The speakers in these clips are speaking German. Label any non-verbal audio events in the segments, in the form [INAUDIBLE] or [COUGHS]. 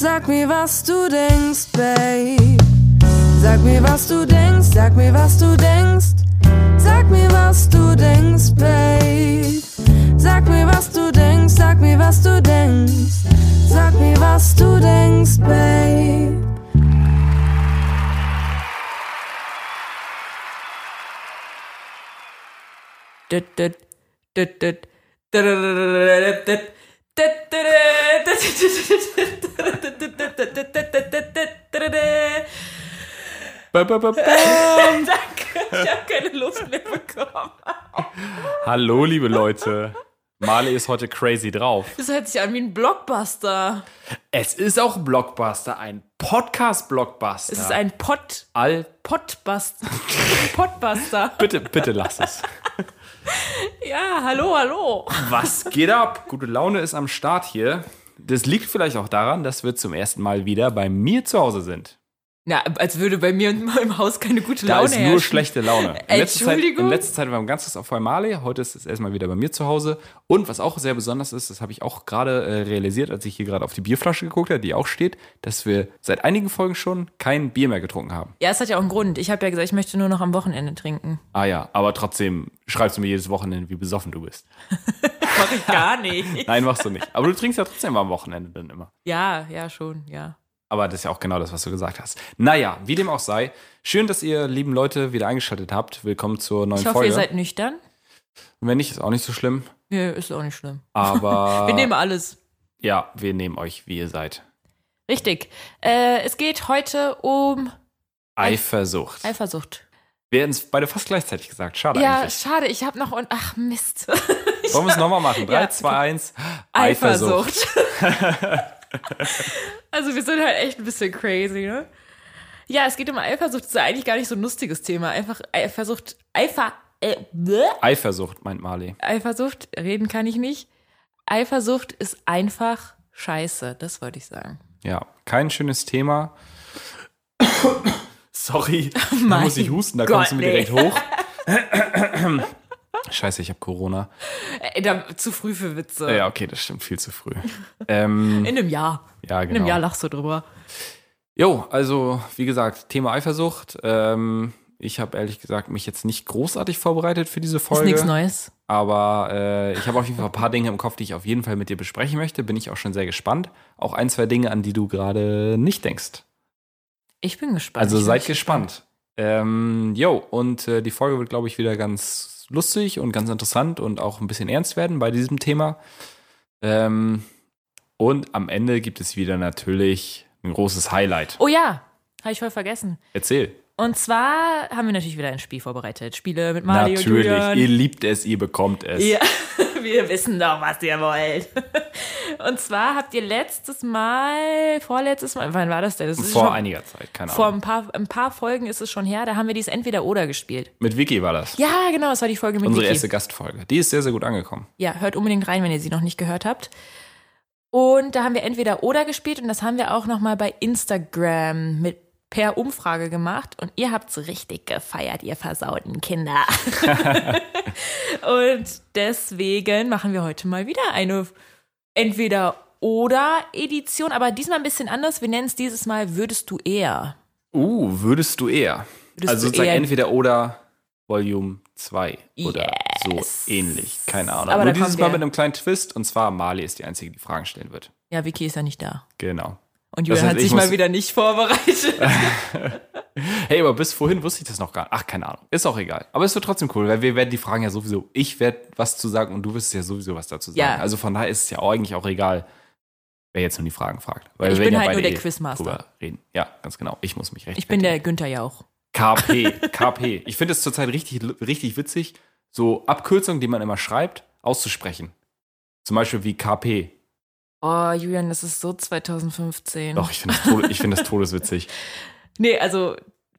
Sag mir, was du denkst, Babe. Sag mir, was du denkst, sag mir, was du denkst. Sag mir, was du denkst, Babe. Sag mir, was du denkst, sag mir, was du denkst. Sag mir, was du denkst, Babe. Ba, ba, ba, bam. [LAUGHS] Danke, ich habe keine Luft mehr bekommen. Hallo, liebe Leute. Marley ist heute crazy drauf. Das hört sich an wie ein Blockbuster. Es ist auch ein Blockbuster, ein Podcast-Blockbuster. Es ist ein Pod All. Podbuster. Podbuster. [LAUGHS] Bitte, bitte lass es. [LAUGHS] Ja, hallo, hallo. Was geht ab? Gute Laune ist am Start hier. Das liegt vielleicht auch daran, dass wir zum ersten Mal wieder bei mir zu Hause sind. Na, als würde bei mir in [LAUGHS] meinem Haus keine gute Da Laune ist nur herrschen. schlechte Laune. In letzter, Zeit, Entschuldigung? in letzter Zeit waren wir ganz kurz auf Marley. Heute ist es erstmal wieder bei mir zu Hause. Und was auch sehr besonders ist, das habe ich auch gerade äh, realisiert, als ich hier gerade auf die Bierflasche geguckt habe, die auch steht, dass wir seit einigen Folgen schon kein Bier mehr getrunken haben. Ja, es hat ja auch einen Grund. Ich habe ja gesagt, ich möchte nur noch am Wochenende trinken. Ah ja, aber trotzdem schreibst du mir jedes Wochenende, wie besoffen du bist. [LAUGHS] Mach ich gar [LAUGHS] nicht. Nein, machst du nicht. Aber du trinkst ja trotzdem am Wochenende dann immer. Ja, ja, schon, ja. Aber das ist ja auch genau das, was du gesagt hast. Naja, wie dem auch sei. Schön, dass ihr, lieben Leute, wieder eingeschaltet habt. Willkommen zur neuen Ich hoffe, Folge. ihr seid nüchtern. Wenn nicht, ist auch nicht so schlimm. Nö, ist auch nicht schlimm. Aber [LAUGHS] Wir nehmen alles. ja, wir nehmen euch, wie ihr seid. Richtig. Äh, es geht heute um Eifersucht. Eifersucht. Wir hätten es beide fast gleichzeitig gesagt. Schade Ja, eigentlich. schade, ich habe noch und ach Mist. [LAUGHS] Wollen wir es nochmal machen? 3, Ja. 2, 1. Eifersucht. [LAUGHS] [LAUGHS] also wir sind halt echt ein bisschen crazy, ne? Ja, es geht um Eifersucht. Das ist eigentlich gar nicht so ein lustiges Thema. Einfach Eifersucht. Eifer. Äh. Eifersucht, meint Marley. Eifersucht, reden kann ich nicht. Eifersucht ist einfach scheiße, das wollte ich sagen. Ja, kein schönes Thema. [COUGHS] Sorry, [LAUGHS] da muss ich husten, da Gott, kommst du mir nee. direkt hoch. [LAUGHS] Scheiße, ich habe Corona. Äh, da, zu früh für Witze. Ja, okay, das stimmt viel zu früh. ähm, In einem Jahr. ja, In einem genau. Jahr lachst du drüber. Jo, also wie gesagt, Thema Eifersucht. Ähm, ich habe ehrlich gesagt mich jetzt nicht großartig vorbereitet für diese Ist Folge. nichts Neues. Aber äh, ich habe auf jeden Fall ein paar Dinge im Kopf, die ich auf jeden Fall mit dir besprechen möchte. Bin ich auch schon sehr gespannt. Auch ein, zwei Dinge, an die du gerade nicht denkst. Ich bin gespannt. Also seid echt gespannt. Ähm, jo, und äh, die Folge wird, glaube ich, wieder ganz lustig und ganz interessant und auch ein bisschen ernst werden bei diesem Thema. Ähm, und am Ende gibt es wieder natürlich ein großes Highlight. Oh ja, habe ich voll vergessen. Erzähl. Und zwar haben wir natürlich wieder ein Spiel vorbereitet. Spiele mit Mario natürlich. Julian. Ihr liebt es, ihr bekommt es. Ja, [LAUGHS] wir wissen doch, was ihr wollt. [LAUGHS] Und zwar habt ihr letztes Mal, vorletztes Mal, wann war das denn? Das ist Vor schon, einiger Zeit, keine vor Ahnung. ein paar, ein paar Folgen ist es schon her, da haben wir dieses Entweder-Oder gespielt. Mit Vicky war das. Ja, genau, das war die Folge mit Unsere Vicky. erste Gastfolge. Die ist sehr, sehr gut angekommen. Ja, hört unbedingt rein, wenn ihr sie noch nicht gehört habt. Und da haben wir entweder oder gespielt und das haben wir auch noch mal bei Instagram mit per Umfrage gemacht und ihr habt's richtig gefeiert, ihr versauten Kinder. [LAUGHS] und deswegen machen wir heute mal wieder eine entweder oder Edition, aber diesmal ein bisschen anders. Wir nennen es dieses Mal Würdest du eher? Uh, würdest du eher? Würdest also du sozusagen eher- entweder oder Volume 2 oder Yes. so ähnlich. Keine Ahnung. Aber Nur dieses Mal mit einem kleinen Twist und zwar Mali ist die Einzige, die Fragen stellen wird. Ja, Vicky ist ja nicht da. Genau. Und Julian heißt, hat ich sich mal wieder nicht vorbereitet. [LAUGHS] Hey, aber bis vorhin wusste ich das noch gar nicht. Ach, keine Ahnung. Ist auch egal. Aber es wird trotzdem cool, weil wir werden die Fragen ja sowieso, ich werde was zu sagen und du wirst ja sowieso was dazu sagen. Ja. Also von daher ist es ja auch eigentlich auch egal, wer jetzt nun die Fragen fragt. Weil Ich bin ja halt nur der eh Quizmaster. reden. Ja, ganz genau. Ich muss mich recht. Ich bin der Günther Jauch. KP, [LAUGHS] KP. Ich finde es zurzeit richtig, richtig witzig, so Abkürzungen, die man immer schreibt, auszusprechen. Zum Beispiel wie KP. Oh, Julian, das ist so 2015. Doch, ich finde das, ich find das todeswitzig. [LAUGHS] Nee, also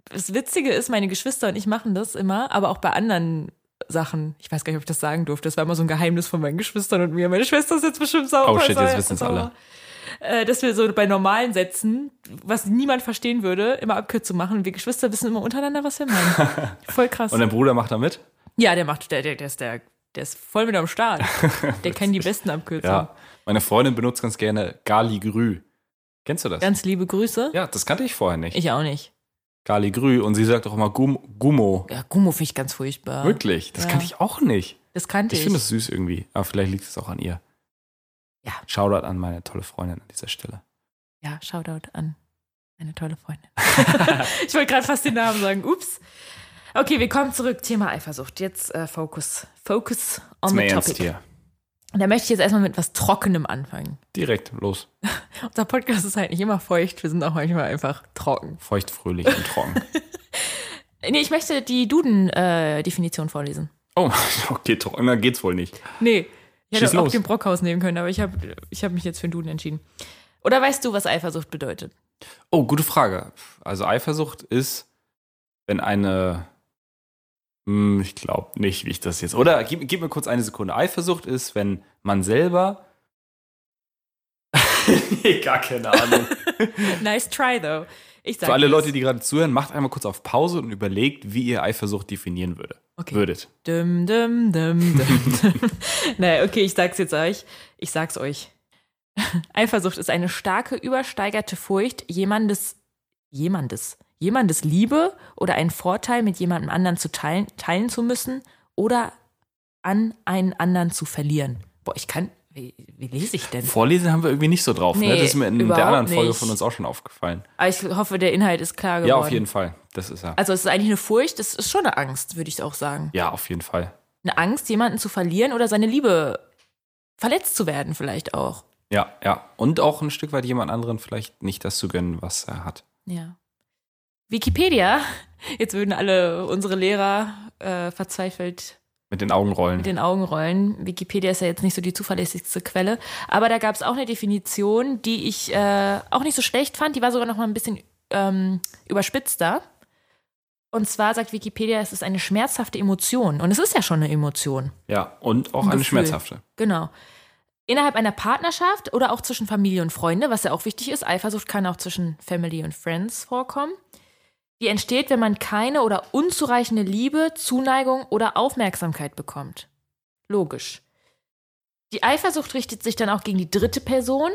das Witzige ist, meine Geschwister und ich machen das immer, aber auch bei anderen Sachen. Ich weiß gar nicht, ob ich das sagen durfte. Das war immer so ein Geheimnis von meinen Geschwistern und mir. Meine Schwester ist jetzt bestimmt sauer. Oh shit, jetzt wissen's sauer. alle. Äh, dass wir so bei normalen Sätzen, was niemand verstehen würde, immer Abkürzungen machen. Und wir Geschwister wissen immer untereinander, was wir meinen. [LAUGHS] Voll krass. Und dein Bruder macht da mit? ja, der macht, der, der, der ist der, der ist voll mit am Start. [LAUGHS] Der kennt die besten Abkürzungen. Ja. Meine Freundin benutzt ganz gerne Galigrü. Kennst du das? Ganz liebe Grüße. ja, das kannte ich vorher nicht. Ich auch nicht. Gali Grü und sie sagt auch immer Gum Gummo. Ja, Gummo finde ich ganz furchtbar. Wirklich? Das Ja. kannte ich auch nicht. Das kannte Ich ich. finde es süß irgendwie, aber vielleicht liegt es auch an ihr. Ja. Shoutout an meine tolle Freundin an dieser Stelle. ja, Shoutout an eine tolle Freundin. [LAUGHS] ich wollte gerade fast den Namen sagen. Ups. Okay, wir kommen zurück. Thema Eifersucht. Jetzt äh, Focus. Focus on Ist the topic. hier. Und da möchte ich jetzt erstmal mit was Trockenem anfangen. Direkt, los. [LAUGHS] Unser Podcast ist halt nicht immer feucht, wir sind auch manchmal einfach trocken. Feucht, fröhlich und trocken. [LAUGHS] Nee, ich möchte die Duden-Definition vorlesen. Oh, [LAUGHS] okay, trocken, dann geht's wohl nicht. Nee, ich Schieß hätte auch los. den Brockhaus nehmen können, aber ich habe ich hab mich jetzt für den Duden entschieden. Oder weißt du, was Eifersucht bedeutet? Oh, gute Frage. Also Eifersucht ist, wenn eine. Hm, ich glaube nicht, wie ich das jetzt. Oder gib, gib mir kurz eine Sekunde. Eifersucht ist, wenn man selber. [LAUGHS] nee, gar keine Ahnung. [LAUGHS] Nice try, though. Für alle. Leute, die gerade zuhören, macht einmal kurz auf Pause und überlegt, wie ihr Eifersucht definieren würde. Okay. Würdet. Dum, dum, dum, dum, [LAUGHS] dum. nee, okay, ich sag's jetzt euch. Ich sag's euch. Eifersucht ist eine starke, übersteigerte Furcht, jemandes, jemandes, jemandes Liebe oder einen Vorteil mit jemandem anderen zu teilen, teilen zu müssen oder an einen anderen zu verlieren. Boah, ich kann, wie, wie lese ich denn? Vorlesen haben wir irgendwie nicht so drauf. ne? Nee, Das ist mir in der anderen Folge nicht. von uns auch schon aufgefallen. Aber ich hoffe, der Inhalt ist klar geworden. Ja, auf jeden Fall. Das ist er. Also es ist eigentlich eine Furcht, es ist schon eine Angst, würde ich auch sagen. Ja, auf jeden Fall. Eine Angst, jemanden zu verlieren oder seine Liebe verletzt zu werden vielleicht auch. Ja, ja. Und auch ein Stück weit jemand anderen vielleicht nicht das zu gönnen, was er hat. Ja. Wikipedia, jetzt würden alle unsere Lehrer äh, verzweifelt Mit den Augenrollen. mit den Augen rollen. Wikipedia ist ja jetzt nicht so die zuverlässigste Quelle, aber da gab es auch eine Definition, die ich äh, auch nicht so schlecht fand. Die war sogar noch mal ein bisschen ähm, überspitzter. Und zwar sagt Wikipedia, es ist eine schmerzhafte Emotion. Und es ist ja schon eine Emotion. ja, und auch Ein eine Gefühl. schmerzhafte. Genau. Innerhalb einer Partnerschaft oder auch zwischen Familie und Freunde, was ja auch wichtig ist. Eifersucht kann auch zwischen Family und Friends vorkommen. Die entsteht, wenn man keine oder unzureichende Liebe, Zuneigung oder Aufmerksamkeit bekommt. Logisch. Die Eifersucht richtet sich dann auch gegen die dritte Person,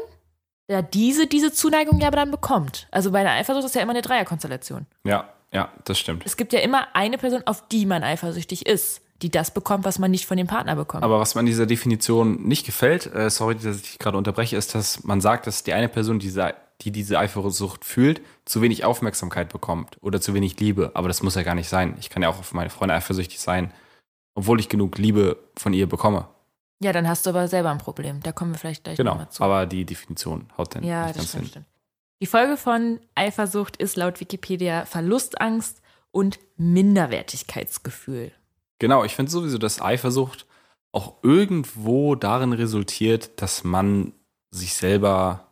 da diese diese Zuneigung ja aber dann bekommt. Also bei einer Eifersucht ist ja immer eine Dreierkonstellation. Ja, ja, das stimmt. Es gibt ja immer eine Person, auf die man eifersüchtig ist, die das bekommt, was man nicht von dem Partner bekommt. Aber was mir an dieser Definition nicht gefällt, äh, sorry, dass ich dich gerade unterbreche, ist, dass man sagt, dass die eine Person, die diese, die diese Eifersucht fühlt, zu wenig Aufmerksamkeit bekommt oder zu wenig Liebe. Aber das muss ja gar nicht sein. Ich kann ja auch auf meine Freunde eifersüchtig sein, obwohl ich genug Liebe von ihr bekomme. Ja, dann hast du aber selber ein Problem. Da kommen wir vielleicht gleich Genau. nochmal zu. Aber die Definition haut dann Ja, nicht das ganz stimmt, hin. stimmt. Die Folge von Eifersucht ist laut Wikipedia Verlustangst und Minderwertigkeitsgefühl. Genau, ich finde sowieso, dass Eifersucht auch irgendwo darin resultiert, dass man sich selber,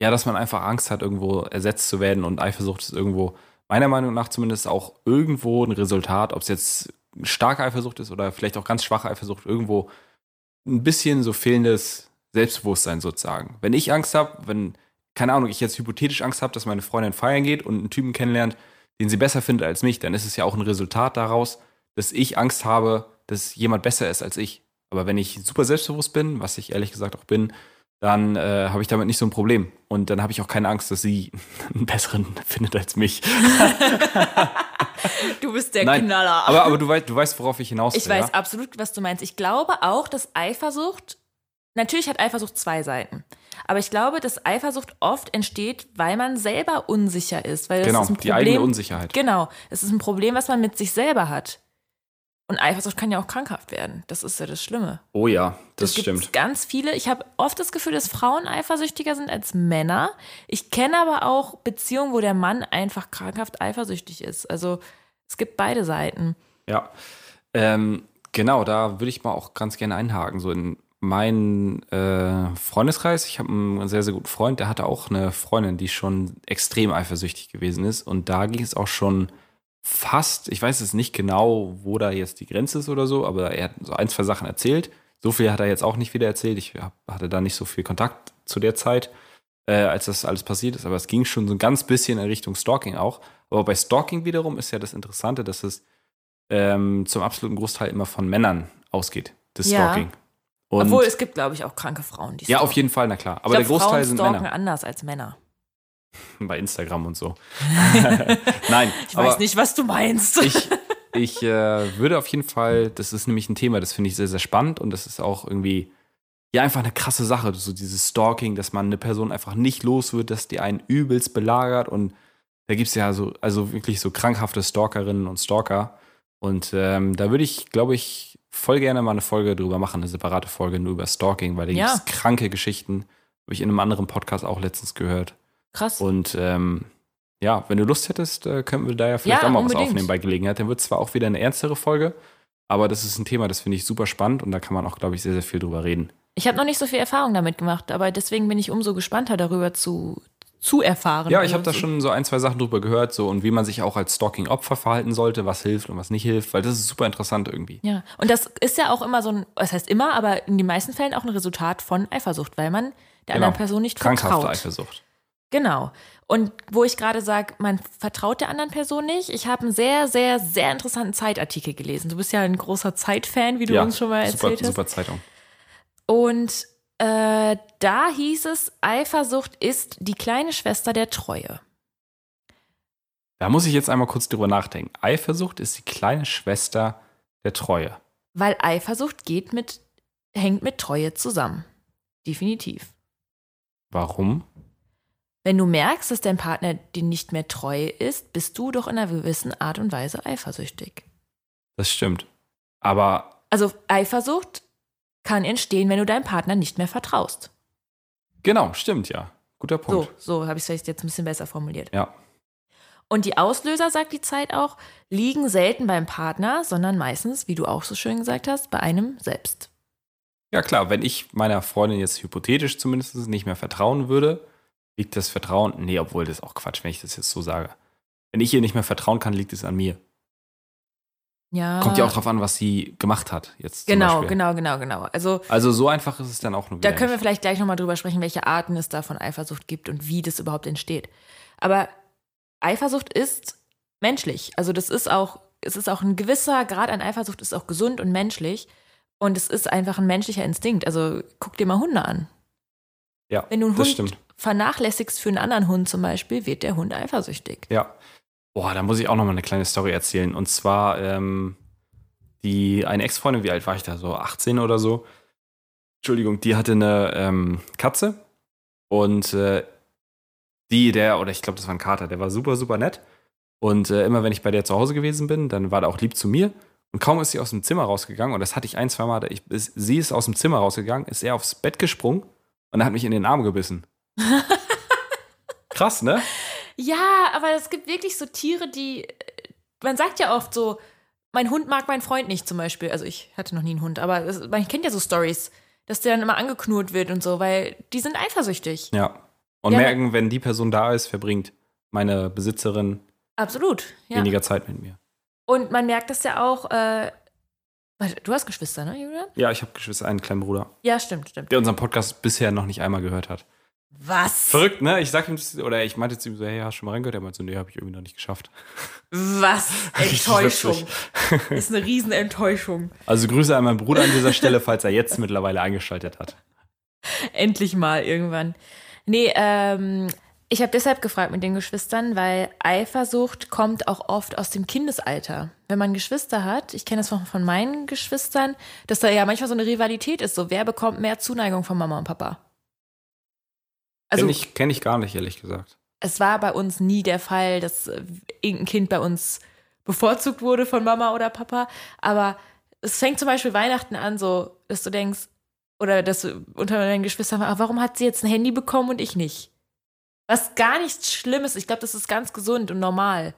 ja, dass man einfach Angst hat, irgendwo ersetzt zu werden und Eifersucht ist irgendwo, meiner Meinung nach zumindest auch irgendwo ein Resultat, ob es jetzt starke Eifersucht ist oder vielleicht auch ganz schwache Eifersucht, irgendwo ein bisschen so fehlendes Selbstbewusstsein sozusagen. Wenn ich Angst habe, wenn, keine Ahnung, ich jetzt hypothetisch Angst habe, dass meine Freundin feiern geht und einen Typen kennenlernt, den sie besser findet als mich, dann ist es ja auch ein Resultat daraus, dass ich Angst habe, dass jemand besser ist als ich. Aber wenn ich super selbstbewusst bin, was ich ehrlich gesagt auch bin, dann äh, habe ich damit nicht so ein Problem. Und dann habe ich auch keine Angst, dass sie [LAUGHS] einen besseren [LAUGHS] findet als mich. [LAUGHS] Du bist der Nein, Knaller. Aber, aber du, weißt, du weißt, worauf ich hinaus will. ich weiß ja? absolut, was du meinst. Ich glaube auch, dass Eifersucht, natürlich hat Eifersucht zwei Seiten. Aber ich glaube, dass Eifersucht oft entsteht, weil man selber unsicher ist. Weil Genau, ist ein die Problem, eigene Unsicherheit. Genau, es ist ein Problem, was man mit sich selber hat. Und Eifersucht kann ja auch krankhaft werden. Das ist ja das Schlimme. Oh ja, das gibt stimmt. ganz viele. Ich habe oft das Gefühl, dass Frauen eifersüchtiger sind als Männer. Ich kenne aber auch Beziehungen, wo der Mann einfach krankhaft eifersüchtig ist. Also es gibt beide Seiten. Ja, ähm, genau, da würde ich mal auch ganz gerne einhaken. So in meinen äh, Freundeskreis, ich habe einen sehr, sehr guten Freund, der hatte auch eine Freundin, die schon extrem eifersüchtig gewesen ist. Und da ging es auch schon fast, ich weiß jetzt nicht genau, wo da jetzt die Grenze ist oder so, aber er hat so ein, zwei Sachen erzählt. So viel hat er jetzt auch nicht wieder erzählt. Ich hab, hatte da nicht so viel Kontakt zu der Zeit, äh, als das alles passiert ist. Aber es ging schon so ein ganz bisschen in Richtung Stalking auch. Aber bei Stalking wiederum ist ja das Interessante, dass es ähm, zum absoluten Großteil immer von Männern ausgeht, das Ja. Stalking. Und Obwohl es gibt, glaube ich, auch kranke Frauen, die ja, stalken. auf jeden Fall, na klar. Aber ich der glaub, Großteil Frauen sind stalken Männer. anders als Männer. [LAUGHS] Bei Instagram und so. [LAUGHS] Nein, Ich weiß nicht, was du meinst. ich, ich äh, würde auf jeden Fall, das ist nämlich ein Thema, das finde ich sehr, sehr spannend und das ist auch irgendwie, ja, einfach eine krasse Sache. So dieses Stalking, dass man eine Person einfach nicht los wird, dass die einen übelst belagert und da gibt es ja so, also wirklich so krankhafte Stalkerinnen und Stalker. Und ähm, da würde ich, glaube ich, voll gerne mal eine Folge drüber machen, eine separate Folge nur über Stalking, weil da Ja. gibt es kranke Geschichten. Habe ich in einem anderen Podcast auch letztens gehört. Krass. Und ähm, ja, wenn du Lust hättest, äh, könnten wir da ja vielleicht Ja, auch mal was unbedingt. aufnehmen bei Gelegenheit. Dann wird zwar auch wieder eine ernstere Folge, aber das ist ein Thema, das finde ich super spannend und da kann man auch, glaube ich, sehr, sehr viel drüber reden. Ich habe noch nicht so viel Erfahrung damit gemacht, aber deswegen bin ich umso gespannter darüber zu, zu erfahren. Ja, ich habe Also da schon so ein, zwei Sachen drüber gehört, so und wie man sich auch als Stalking-Opfer verhalten sollte, was hilft und was nicht hilft, weil das ist super interessant irgendwie. Ja, und das ist ja auch immer so ein, das heißt immer, aber in den meisten Fällen auch ein Resultat von Eifersucht, weil man der anderen Person nicht Genau. Krankhafte vertraut. Eifersucht. Genau. Und wo ich gerade sage, man vertraut der anderen Person nicht, ich habe einen sehr, sehr, sehr interessanten Zeitartikel gelesen. Du bist ja ein großer Zeitfan, wie du ja, uns schon mal super, erzählt hast. super Zeitung. Und äh, da hieß es, Eifersucht ist die kleine Schwester der Treue. Da muss ich jetzt einmal kurz drüber nachdenken. Eifersucht ist die kleine Schwester der Treue. Weil Eifersucht geht mit, hängt mit Treue zusammen. Definitiv. Warum? Wenn du merkst, dass dein Partner dir nicht mehr treu ist, bist du doch in einer gewissen Art und Weise eifersüchtig. Das stimmt. Aber Also Eifersucht kann entstehen, wenn du deinem Partner nicht mehr vertraust. genau, stimmt ja. Guter Punkt. So, so habe ich es vielleicht jetzt ein bisschen besser formuliert. Ja. Und die Auslöser, sagt die Zeit auch, liegen selten beim Partner, sondern meistens, wie du auch so schön gesagt hast, bei einem selbst. Ja, klar, wenn ich meiner Freundin jetzt hypothetisch zumindest nicht mehr vertrauen würde, liegt das Vertrauen. Nee, obwohl das ist auch Quatsch, wenn ich das jetzt so sage. Wenn ich ihr nicht mehr vertrauen kann, liegt es an mir. Ja. Kommt ja auch drauf an, was sie gemacht hat. Jetzt. Genau, genau, genau, genau. Also Also so einfach ist es dann auch nur Da können wir nicht. vielleicht gleich nochmal drüber sprechen, welche Arten es da von Eifersucht gibt und wie das überhaupt entsteht. Aber Eifersucht ist menschlich. Also das ist auch, es ist auch ein gewisser Grad an Eifersucht ist auch gesund und menschlich. Und es ist einfach ein menschlicher Instinkt. Also guck dir mal Hunde an. Ja, Wenn du einen das Hund stimmt. Vernachlässigst für einen anderen Hund zum Beispiel, wird der Hund eifersüchtig. Ja. Boah, da muss ich auch noch mal eine kleine Story erzählen. Und zwar, ähm, die, eine Ex-Freundin, wie alt war ich da? So 18 oder so. Entschuldigung, die hatte eine ähm, Katze. Und äh, die, der, oder ich glaube, das war ein Kater, der war super, super nett. Und äh, immer wenn ich bei der zu Hause gewesen bin, dann war der auch lieb zu mir. Und kaum ist sie aus dem Zimmer rausgegangen, und das hatte ich ein, zwei Mal, ich, ist, sie ist aus dem Zimmer rausgegangen, ist er aufs Bett gesprungen und hat mich in den Arm gebissen. [LAUGHS] Krass, ne? Ja, aber es gibt wirklich so Tiere, die. Man sagt ja oft so, mein Hund mag meinen Freund nicht zum Beispiel. Also ich hatte noch nie einen Hund, aber es, man kennt ja so Stories, dass der dann immer angeknurrt wird und so, weil die sind eifersüchtig. Ja. Und Ja, merken, wenn die Person da ist, verbringt meine Besitzerin Absolut. Ja. weniger Zeit mit mir. Und man merkt das ja auch. Äh, du hast Geschwister, ne, Julian? Ja, ich habe Geschwister, einen kleinen Bruder, Ja, stimmt, stimmt. der unseren Podcast bisher noch nicht einmal gehört hat. Was? Verrückt, ne? Ich sag ihm, das- oder ich meinte zu ihm so, hey, hast du schon mal reingehört? Er meinte so, nee, habe ich irgendwie noch nicht geschafft. Was? [LAUGHS] Enttäuschung. ist eine Riesenenttäuschung. Also Grüße an meinen Bruder an dieser Stelle, falls er jetzt mittlerweile eingeschaltet hat. Endlich mal irgendwann. Nee, ähm, ich habe deshalb gefragt mit den Geschwistern, weil Eifersucht kommt auch oft aus dem Kindesalter. Wenn man Geschwister hat, ich kenne das von, von meinen Geschwistern, dass da ja manchmal so eine Rivalität ist, so wer bekommt mehr Zuneigung von Mama und Papa. Also Kenne ich, kenn ich gar nicht, ehrlich gesagt. es war bei uns nie der Fall, dass äh, irgendein Kind bei uns bevorzugt wurde von Mama oder Papa. Aber es fängt zum Beispiel Weihnachten an, so, dass du denkst, oder dass du unter deinen Geschwistern, ah, warum hat sie jetzt ein Handy bekommen und ich nicht? Was gar nichts Schlimmes. Ich glaube, das ist ganz gesund und normal.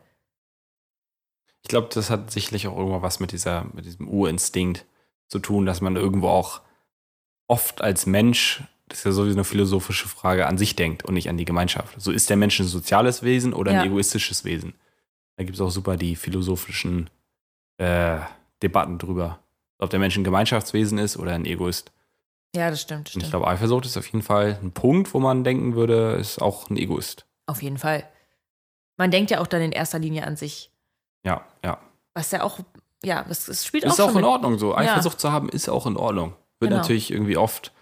Ich glaube, das hat sicherlich auch irgendwo was mit, dieser, mit diesem Urinstinkt zu tun, dass man irgendwo auch oft als Mensch, das ist ja sowieso eine philosophische Frage, an sich denkt und nicht an die Gemeinschaft. So ist der Mensch ein soziales Wesen oder ein Ja. egoistisches Wesen? Da gibt es auch super die philosophischen äh, Debatten drüber, ob der Mensch ein Gemeinschaftswesen ist oder ein Egoist. Ja, das stimmt. Und ich stimmt. glaube, Eifersucht ist auf jeden Fall ein Punkt, wo man denken würde, ist auch ein Egoist. Auf jeden Fall. Man denkt ja auch dann in erster Linie an sich. Ja, ja. Was ja auch, ja, es, spielt auch Ist auch in. Ordnung so. Eifersucht zu haben, ist auch in Ordnung. Wird Genau. natürlich irgendwie oft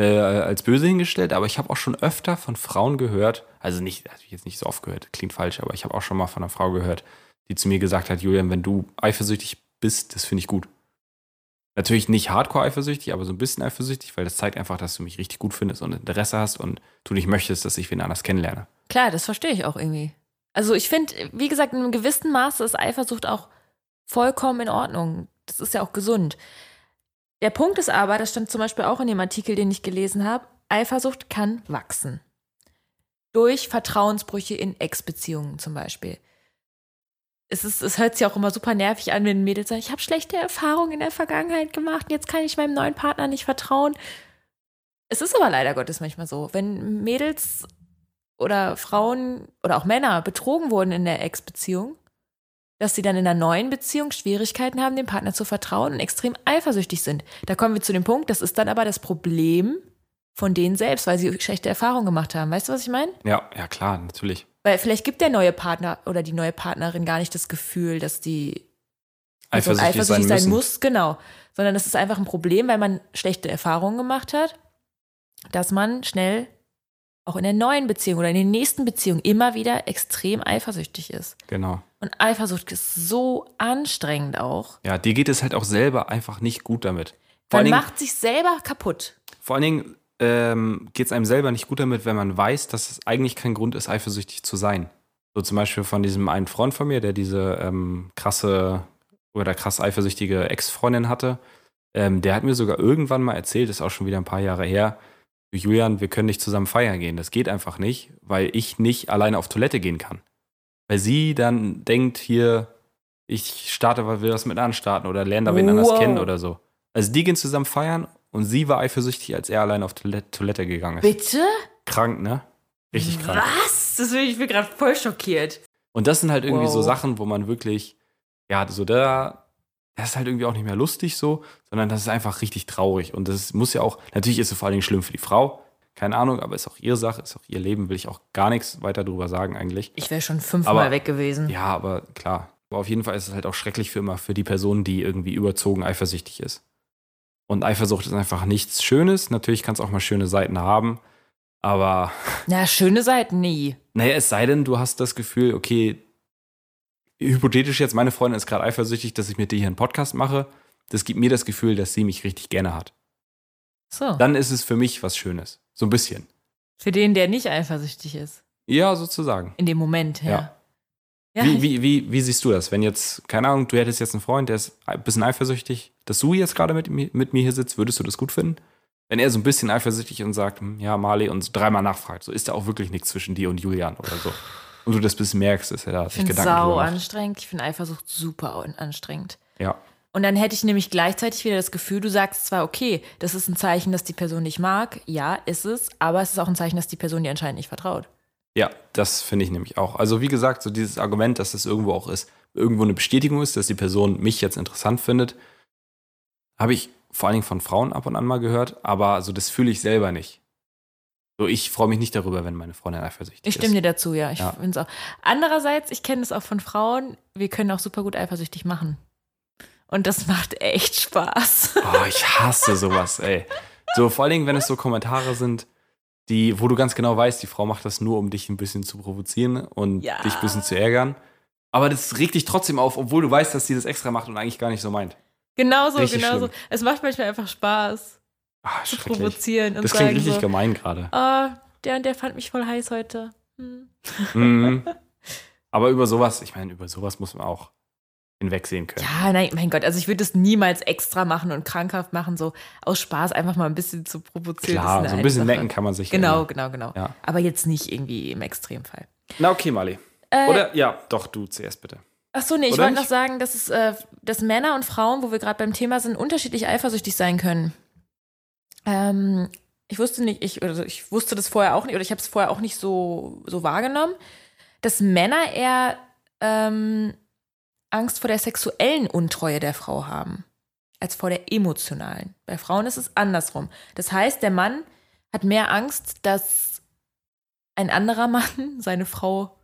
äh, als böse hingestellt, aber ich habe auch schon öfter von Frauen gehört, also nicht, habe ich jetzt nicht so oft gehört, klingt falsch, aber ich habe auch schon mal von einer Frau gehört, die zu mir gesagt hat, Julian, wenn du eifersüchtig bist, das finde ich gut. Natürlich nicht hardcore eifersüchtig, aber so ein bisschen eifersüchtig, weil das zeigt einfach, dass du mich richtig gut findest und Interesse hast und du nicht möchtest, dass ich wen anders kennenlerne. Klar, das verstehe ich auch irgendwie. Also ich finde, wie gesagt, in einem gewissen Maße ist Eifersucht auch vollkommen in Ordnung. Das ist ja auch gesund. Der Punkt ist aber, das stand zum Beispiel auch in dem Artikel, den ich gelesen habe, Eifersucht kann wachsen. Durch Vertrauensbrüche in Ex-Beziehungen zum Beispiel. Es, ist, es hört sich auch immer super nervig an, wenn Mädels sagen, ich habe schlechte Erfahrungen in der Vergangenheit gemacht, jetzt kann ich meinem neuen Partner nicht vertrauen. Es ist aber leider Gottes manchmal so, wenn Mädels oder Frauen oder auch Männer betrogen wurden in der Ex-Beziehung, dass sie dann in einer neuen Beziehung Schwierigkeiten haben, dem Partner zu vertrauen und extrem eifersüchtig sind. Da kommen wir zu dem Punkt, das ist dann aber das Problem von denen selbst, weil sie schlechte Erfahrungen gemacht haben. Weißt du, was ich meine? Ja, ja, klar, natürlich. Weil vielleicht gibt der neue Partner oder die neue Partnerin gar nicht das Gefühl, dass die also Eifersüchtig, eifersüchtig sein, sein, muss, genau. Sondern das ist einfach ein Problem, weil man schlechte Erfahrungen gemacht hat, dass man schnell auch in der neuen Beziehung oder in den nächsten Beziehungen immer wieder extrem eifersüchtig ist. Genau. Und Eifersucht ist so anstrengend auch. Ja, dir geht es halt auch selber einfach nicht gut damit. Vor Man Dingen, macht sich selber kaputt. vor allen Dingen ähm, geht es einem selber nicht gut damit, wenn man weiß, dass es eigentlich kein Grund ist, eifersüchtig zu sein. So zum Beispiel von diesem einen Freund von mir, der diese ähm, krasse oder krass eifersüchtige Ex-Freundin hatte. Ähm, der hat mir sogar irgendwann mal erzählt, ist auch schon wieder ein paar Jahre her, "Du, Julian, wir können nicht zusammen feiern gehen. Das geht einfach nicht, weil ich nicht alleine auf Toilette gehen kann. Weil sie dann denkt, hier, ich starte, weil wir das mit anstarten oder lerne da wen anders Wow. kennen oder so. Also die gehen zusammen feiern und sie war eifersüchtig, als er alleine auf Toilette, Toilette gegangen ist. Bitte? Krank, ne? Richtig krank. Was? Das bin ich bin gerade voll schockiert. Und das sind halt irgendwie so Wow. Sachen, wo man wirklich, ja, so da, das ist halt irgendwie auch nicht mehr lustig so, sondern das ist einfach richtig traurig. Und das muss ja auch, natürlich ist es vor allen Dingen schlimm für die Frau, keine Ahnung, aber ist auch ihre Sache, ist auch ihr Leben, will ich auch gar nichts weiter drüber sagen eigentlich. Ich wäre schon fünfmal Aber- weg gewesen. Ja, aber klar. Aber auf jeden Fall ist es halt auch schrecklich für immer für die Person, die irgendwie überzogen eifersüchtig ist. Und Eifersucht ist einfach nichts Schönes. Natürlich kann es auch mal schöne Seiten haben. Aber Na, schöne Seiten nie. naja, es sei denn, du hast das Gefühl, okay, hypothetisch jetzt, meine Freundin ist gerade eifersüchtig, dass ich mit dir hier einen Podcast mache. Das gibt mir das Gefühl, dass sie mich richtig gerne hat. So. Dann ist es für mich was Schönes. So ein bisschen. Für den, der nicht eifersüchtig ist. Ja, sozusagen. In dem Moment, ja. Ja. Ja, Wie, wie, wie, wie siehst du das? Wenn jetzt, keine Ahnung, du hättest jetzt einen Freund, der ist ein bisschen eifersüchtig, dass du jetzt gerade mit, mir- mit mir hier sitzt, würdest du das gut finden? Wenn er so ein bisschen eifersüchtig und sagt, hm, ja, Marley, und dreimal nachfragt, so ist da auch wirklich nichts zwischen dir und Julian oder so. Und du das bisschen merkst, dass er da ich sich finde sau anstrengend. Ich finde Eifersucht super an- anstrengend. Ja, Und dann hätte ich nämlich gleichzeitig wieder das Gefühl, du sagst zwar, okay, das ist ein Zeichen, dass die Person dich mag. Ja, ist es. Aber es ist auch ein Zeichen, dass die Person dir anscheinend nicht vertraut. ja, das finde ich nämlich auch. Also wie gesagt, so dieses Argument, dass das irgendwo auch ist, irgendwo eine Bestätigung ist, dass die Person mich jetzt interessant findet, habe ich vor allen Dingen von Frauen ab und an mal gehört, aber so das fühle ich selber nicht. So, ich freue mich nicht darüber, wenn meine Freundin eifersüchtig Ich ist. stimme dir dazu, ja. Ich Ja. finde es auch. Andererseits, ich kenne es auch von Frauen, wir können auch super gut eifersüchtig machen. Und das macht echt Spaß. [LAUGHS] Oh, ich hasse sowas, ey. So, vor allen Dingen, wenn es so Kommentare sind, die, wo du ganz genau weißt, die Frau macht das nur, um dich ein bisschen zu provozieren und Ja. dich ein bisschen zu ärgern. Aber das regt dich trotzdem auf, obwohl du weißt, dass sie das extra macht und eigentlich gar nicht so meint. Genauso, Richtig genauso. schlimm. Es macht manchmal einfach Spaß Ah, zu provozieren und Das klingt richtig so, gemein gerade. oh, der und der fand mich voll heiß heute. Hm. Mhm. [LAUGHS] Aber über sowas, ich meine, über sowas muss man auch hinwegsehen können. Ja, nein, mein Gott, also ich würde es niemals extra machen und krankhaft machen, so aus Spaß einfach mal ein bisschen zu provozieren. Klar, so ein bisschen mecken kann man sich. Genau, immer. genau, genau. Ja. Aber jetzt nicht irgendwie im Extremfall. Na okay, Mali. Äh, Oder, ja, doch, du zuerst bitte. Ach so, nee, ich wollte noch sagen, dass, es, äh, dass Männer und Frauen, wo wir gerade beim Thema sind, unterschiedlich eifersüchtig sein können. Ähm, ich wusste nicht, ich, also ich wusste das vorher auch nicht, oder ich habe es vorher auch nicht so, so wahrgenommen, dass Männer eher ähm, Angst vor der sexuellen Untreue der Frau haben, als vor der emotionalen. Bei Frauen ist es andersrum. Das heißt, der Mann hat mehr Angst, dass ein anderer Mann [LAUGHS] seine Frau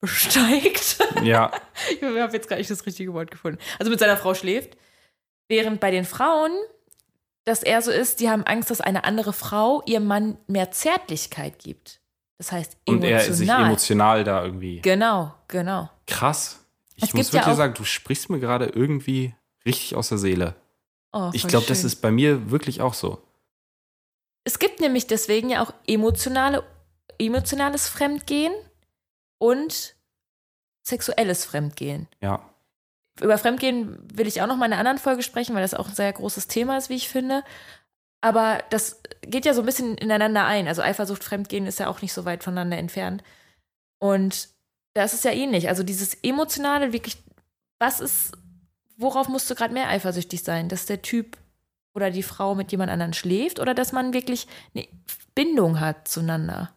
besteigt. Ja, [LAUGHS] Ich habe jetzt gar nicht das richtige Wort gefunden. Also mit seiner Frau schläft. Während bei den Frauen das eher so ist, die haben Angst, dass eine andere Frau ihrem Mann mehr Zärtlichkeit gibt. Das heißt Und emotional. er sich emotional da irgendwie. Genau, genau. Krass. Ich Es muss ja wirklich auch- sagen, du sprichst mir gerade irgendwie richtig aus der Seele. Oh, Ich glaube, das ist bei mir wirklich auch so. Es gibt nämlich deswegen ja auch emotionale, emotionales Fremdgehen und sexuelles Fremdgehen. Ja. Über Fremdgehen will ich auch noch mal in einer anderen Folge sprechen, weil das auch ein sehr großes Thema ist, wie ich finde. Aber das geht ja so ein bisschen ineinander ein. Also Eifersucht, Fremdgehen ist ja auch nicht so weit voneinander entfernt. Und da ist ja ähnlich. Also dieses emotionale, wirklich, was ist, worauf musst du gerade mehr eifersüchtig sein? Dass der Typ oder die Frau mit jemand anderen schläft oder dass man wirklich eine Bindung hat zueinander?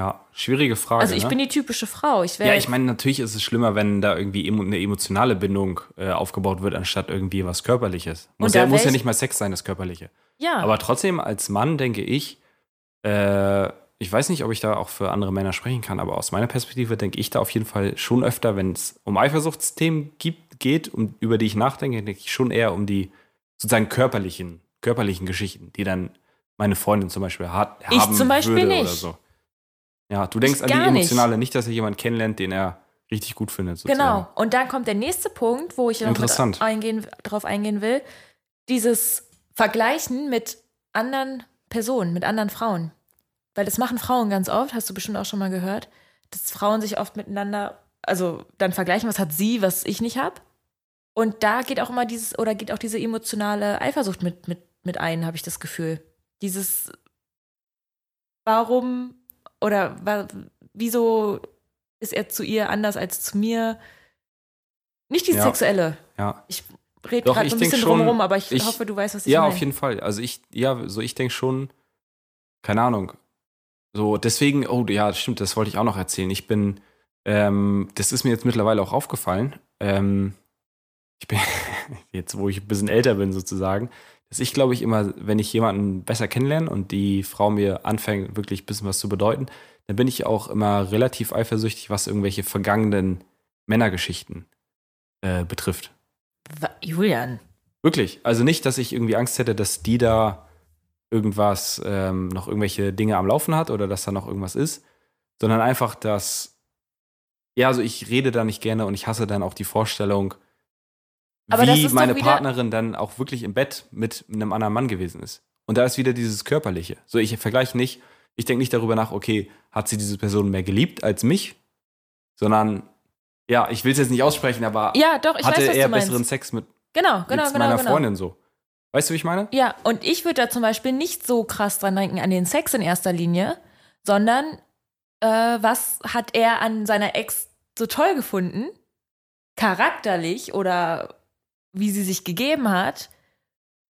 Ja, schwierige Frage. Also ich ne? bin die typische Frau. Ich Ja, ich meine, natürlich ist es schlimmer, wenn da irgendwie emo eine emotionale Bindung äh, aufgebaut wird, anstatt irgendwie was Körperliches. Muss, Und da ja, muss ja nicht mal Sex sein, das Körperliche. ja. Aber trotzdem, als Mann denke ich, äh, ich weiß nicht, ob ich da auch für andere Männer sprechen kann, aber aus meiner Perspektive denke ich da auf jeden Fall schon öfter, wenn es um Eifersuchtsthemen gibt, geht, um, über die ich nachdenke, denke ich schon eher um die sozusagen körperlichen, körperlichen Geschichten, die dann meine Freundin zum Beispiel hat, Ich haben zum Beispiel würde nicht. oder so. Ja, du denkst an die gar nicht. emotionale, nicht, dass er jemanden kennenlernt, den er richtig gut findet. Sozusagen. Genau. Und dann kommt der nächste Punkt, wo ich noch eingehen, drauf eingehen will. Dieses Vergleichen mit anderen Personen, mit anderen Frauen. Weil das machen Frauen ganz oft, hast du bestimmt auch schon mal gehört, dass Frauen sich oft miteinander, also dann vergleichen, was hat sie, was ich nicht habe. Und da geht auch immer dieses, oder geht auch diese emotionale Eifersucht mit, mit, mit ein, habe ich das Gefühl. Dieses, warum oder wa, wieso ist er zu ihr anders als zu mir? Nicht die Ja. sexuelle. Ja. Ich rede gerade so ein bisschen schon, drumherum, aber ich, ich- hoffe, du weißt, was ich Ja, meine. auf jeden Fall. Also ich, ja, so ich denke schon, keine Ahnung. So, deswegen, oh ja, stimmt, das wollte ich auch noch erzählen. Ich bin, ähm, das ist mir jetzt mittlerweile auch aufgefallen. Ähm, ich bin, [LAUGHS] jetzt wo ich ein bisschen älter bin sozusagen, dass ich glaube ich immer, wenn ich jemanden besser kennenlerne und die Frau mir anfängt, wirklich ein bisschen was zu bedeuten, dann bin ich auch immer relativ eifersüchtig, was irgendwelche vergangenen Männergeschichten äh, betrifft. Julian. Wirklich. Also nicht, dass ich irgendwie Angst hätte, dass die da irgendwas, ähm, noch irgendwelche Dinge am Laufen hat oder dass da noch irgendwas ist, sondern einfach, dass, ja, also ich rede da nicht gerne und ich hasse dann auch die Vorstellung, Aber wie meine wieder- Partnerin dann auch wirklich im Bett mit einem anderen Mann gewesen ist. Und da ist wieder dieses Körperliche. So, ich vergleiche nicht, ich denke nicht darüber nach, okay, hat sie diese Person mehr geliebt als mich, sondern, ja, ich will es jetzt nicht aussprechen, aber Ja, doch, ich hatte weiß, er meinst. besseren Sex mit, Genau, genau, mit genau, meiner genau. Freundin so. Weißt du, wie ich meine? Ja, und ich würde da zum Beispiel nicht so krass dran denken an den Sex in erster Linie, sondern äh, was hat er an seiner Ex so toll gefunden, charakterlich oder wie sie sich gegeben hat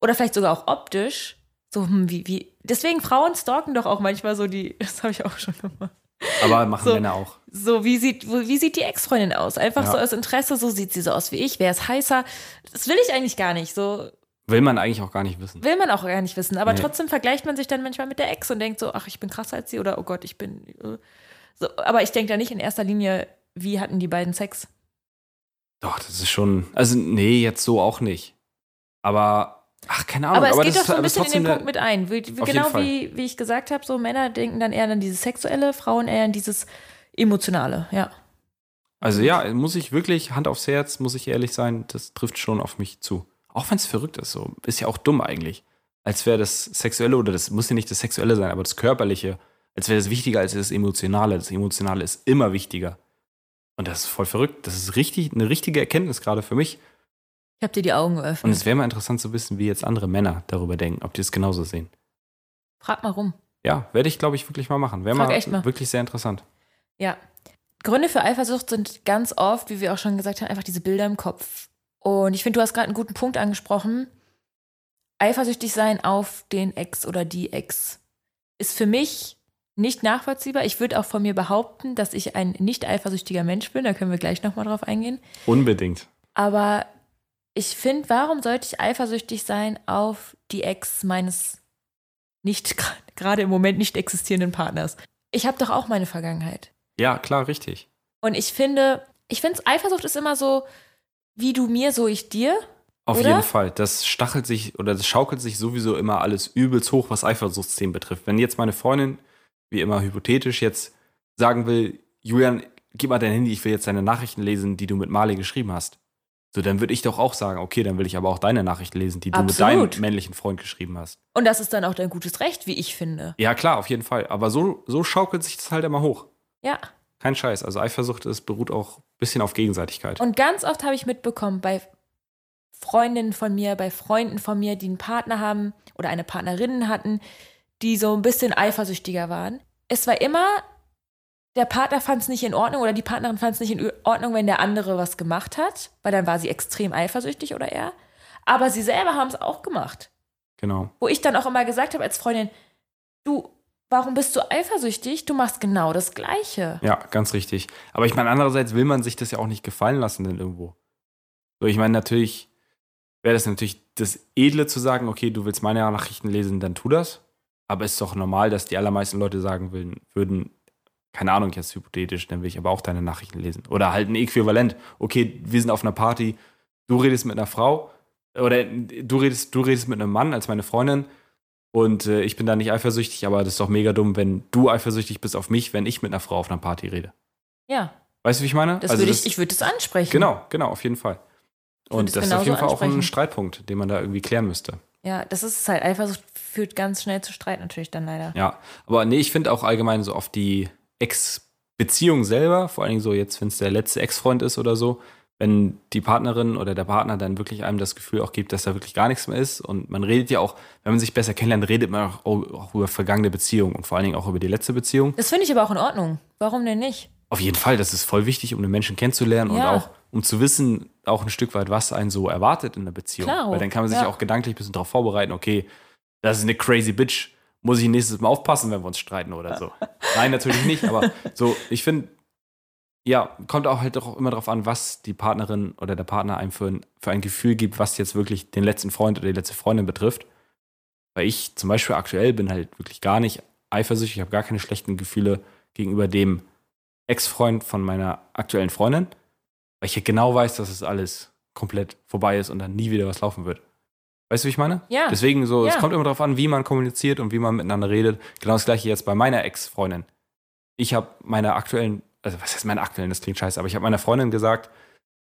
oder vielleicht sogar auch optisch. So, hm, wie, wie. Deswegen Frauen stalken doch auch manchmal so die, [LAUGHS] das habe ich auch schon gemacht. Aber machen So. Männer auch. So, wie sieht, wie sieht die Ex-Freundin aus? Einfach Ja. so aus Interesse, so sieht sie so aus wie ich, wer ist heißer. Das will ich eigentlich gar nicht. So, Will man eigentlich auch gar nicht wissen. Will man auch gar nicht wissen, aber Nee. trotzdem vergleicht man sich dann manchmal mit der Ex und denkt so, ach, ich bin krasser als sie oder oh Gott, ich bin. äh. So, aber ich denke da nicht in erster Linie, wie hatten die beiden Sex? Doch, das ist schon. Also, nee, jetzt so auch nicht. Aber, ach, keine Ahnung. aber es geht das doch so ein aber bisschen in den Punkt mit ein. Wie, wie, genau wie, wie ich gesagt habe, so Männer denken dann eher an dieses Sexuelle, Frauen eher an dieses Emotionale, ja. Also, ja, muss ich wirklich, Hand aufs Herz, muss ich ehrlich sein, das trifft schon auf mich zu. Auch wenn es verrückt ist, so. Ist ja auch dumm eigentlich. Als wäre das Sexuelle, oder das muss ja nicht das Sexuelle sein, aber das Körperliche, als wäre das wichtiger als das Emotionale. Das Emotionale ist immer wichtiger. Und das ist voll verrückt. Das ist richtig, eine richtige Erkenntnis gerade für mich. Ich habe dir die Augen Und geöffnet. es wäre mal interessant zu wissen, wie jetzt andere Männer darüber denken, ob die es genauso sehen. Frag mal rum. Ja, werde ich, glaube ich, wirklich mal machen. Wäre mal, mal. wirklich sehr interessant. Ja. Gründe für Eifersucht sind ganz oft, wie wir auch schon gesagt haben, einfach diese Bilder im Kopf. Und ich finde, du hast gerade einen guten Punkt angesprochen. Eifersüchtig sein auf den Ex oder die Ex ist für mich nicht nachvollziehbar. Ich würde auch von mir behaupten, dass ich ein nicht eifersüchtiger Mensch bin. Da können wir gleich nochmal drauf eingehen. Unbedingt. Aber ich finde, warum sollte ich eifersüchtig sein auf die Ex meines nicht gerade im Moment nicht existierenden Partners? Ich habe doch auch meine Vergangenheit. Ja, klar, richtig. Und ich finde, ich finde, Eifersucht ist immer so, wie du mir, so ich dir. Auf Oder? jeden Fall. Das stachelt sich oder das schaukelt sich sowieso immer alles übelst hoch, was Eifersuchtsthemen betrifft. Wenn jetzt meine Freundin, wie immer hypothetisch, jetzt sagen will, Julian, gib mal dein Handy, ich will jetzt deine Nachrichten lesen, die du mit Marley geschrieben hast. So, dann würde ich doch auch sagen, okay, dann will ich aber auch deine Nachrichten lesen, die du mit Absolut. deinem männlichen Freund geschrieben hast. Und das ist dann auch dein gutes Recht, wie ich finde. Ja, klar, auf jeden Fall. Aber so, so schaukelt sich das halt immer hoch. Ja. Kein Scheiß. Also Eifersucht ist, beruht auch ein bisschen auf Gegenseitigkeit. Und ganz oft habe ich mitbekommen, bei Freundinnen von mir, bei Freunden von mir, die einen Partner haben oder eine Partnerin hatten, die so ein bisschen eifersüchtiger waren. Es war immer, der Partner fand es nicht in Ordnung oder die Partnerin fand es nicht in Ordnung, wenn der andere was gemacht hat, weil dann war sie extrem eifersüchtig oder er. Aber sie selber haben es auch gemacht. Genau. Wo ich dann auch immer gesagt habe als Freundin, du, warum bist du eifersüchtig? Du machst genau das Gleiche. Ja, ganz richtig. Aber ich meine, andererseits will man sich das ja auch nicht gefallen lassen, denn irgendwo. So, ich meine, natürlich wäre das natürlich das Edle zu sagen, okay, du willst meine Nachrichten lesen, dann tu das. Aber es ist doch normal, dass die allermeisten Leute sagen würden, würden, keine Ahnung, jetzt hypothetisch, dann will ich aber auch deine Nachrichten lesen. Oder halt ein Äquivalent. Okay, wir sind auf einer Party, du redest mit einer Frau oder du redest, du redest mit einem Mann als meine Freundin und äh, ich bin da nicht eifersüchtig, aber das ist doch mega dumm, wenn du eifersüchtig bist auf mich, wenn ich mit einer Frau auf einer Party rede. Ja, Weißt du, wie ich meine? das Also würde ich, ich würde es ansprechen. Genau, genau, auf jeden Fall. Und das ist auf jeden Fall auch ein ansprechen. Streitpunkt, den man da irgendwie klären müsste. Ja, das ist halt. Eifersucht führt ganz schnell zu Streit natürlich dann leider. Ja, aber nee, ich finde auch allgemein so auf die Ex-Beziehung selber, vor allen Dingen so jetzt, wenn es der letzte Ex-Freund ist oder so, wenn die Partnerin oder der Partner dann wirklich einem das Gefühl auch gibt, dass da wirklich gar nichts mehr ist und man redet ja auch, wenn man sich besser kennenlernt, redet man auch, auch über vergangene Beziehungen und vor allen Dingen auch über die letzte Beziehung. Das finde ich aber auch in Ordnung. Warum denn nicht? Auf jeden Fall, das ist voll wichtig, um den Menschen kennenzulernen Ja. und auch um zu wissen, auch ein Stück weit, was einen so erwartet in der Beziehung. Klaro, Weil dann kann man sich ja. auch gedanklich ein bisschen darauf vorbereiten, okay, das ist eine crazy Bitch, muss ich nächstes Mal aufpassen, wenn wir uns streiten oder so. [LAUGHS] Nein, natürlich nicht, aber so, ich finde, ja, kommt auch halt doch immer darauf an, was die Partnerin oder der Partner einem für ein, für ein Gefühl gibt, was jetzt wirklich den letzten Freund oder die letzte Freundin betrifft. Weil ich zum Beispiel aktuell bin halt wirklich gar nicht eifersüchtig, ich habe gar keine schlechten Gefühle gegenüber dem Ex-Freund von meiner aktuellen Freundin, weil ich ja genau weiß, dass es alles komplett vorbei ist und dann nie wieder was laufen wird. Weißt du, wie ich meine? Ja. Deswegen so, es Ja. kommt immer darauf an, wie man kommuniziert und wie man miteinander redet. Genau das gleiche jetzt bei meiner Ex-Freundin. Ich habe meiner aktuellen, also was heißt meine aktuellen, das klingt scheiße, aber ich habe meiner Freundin gesagt,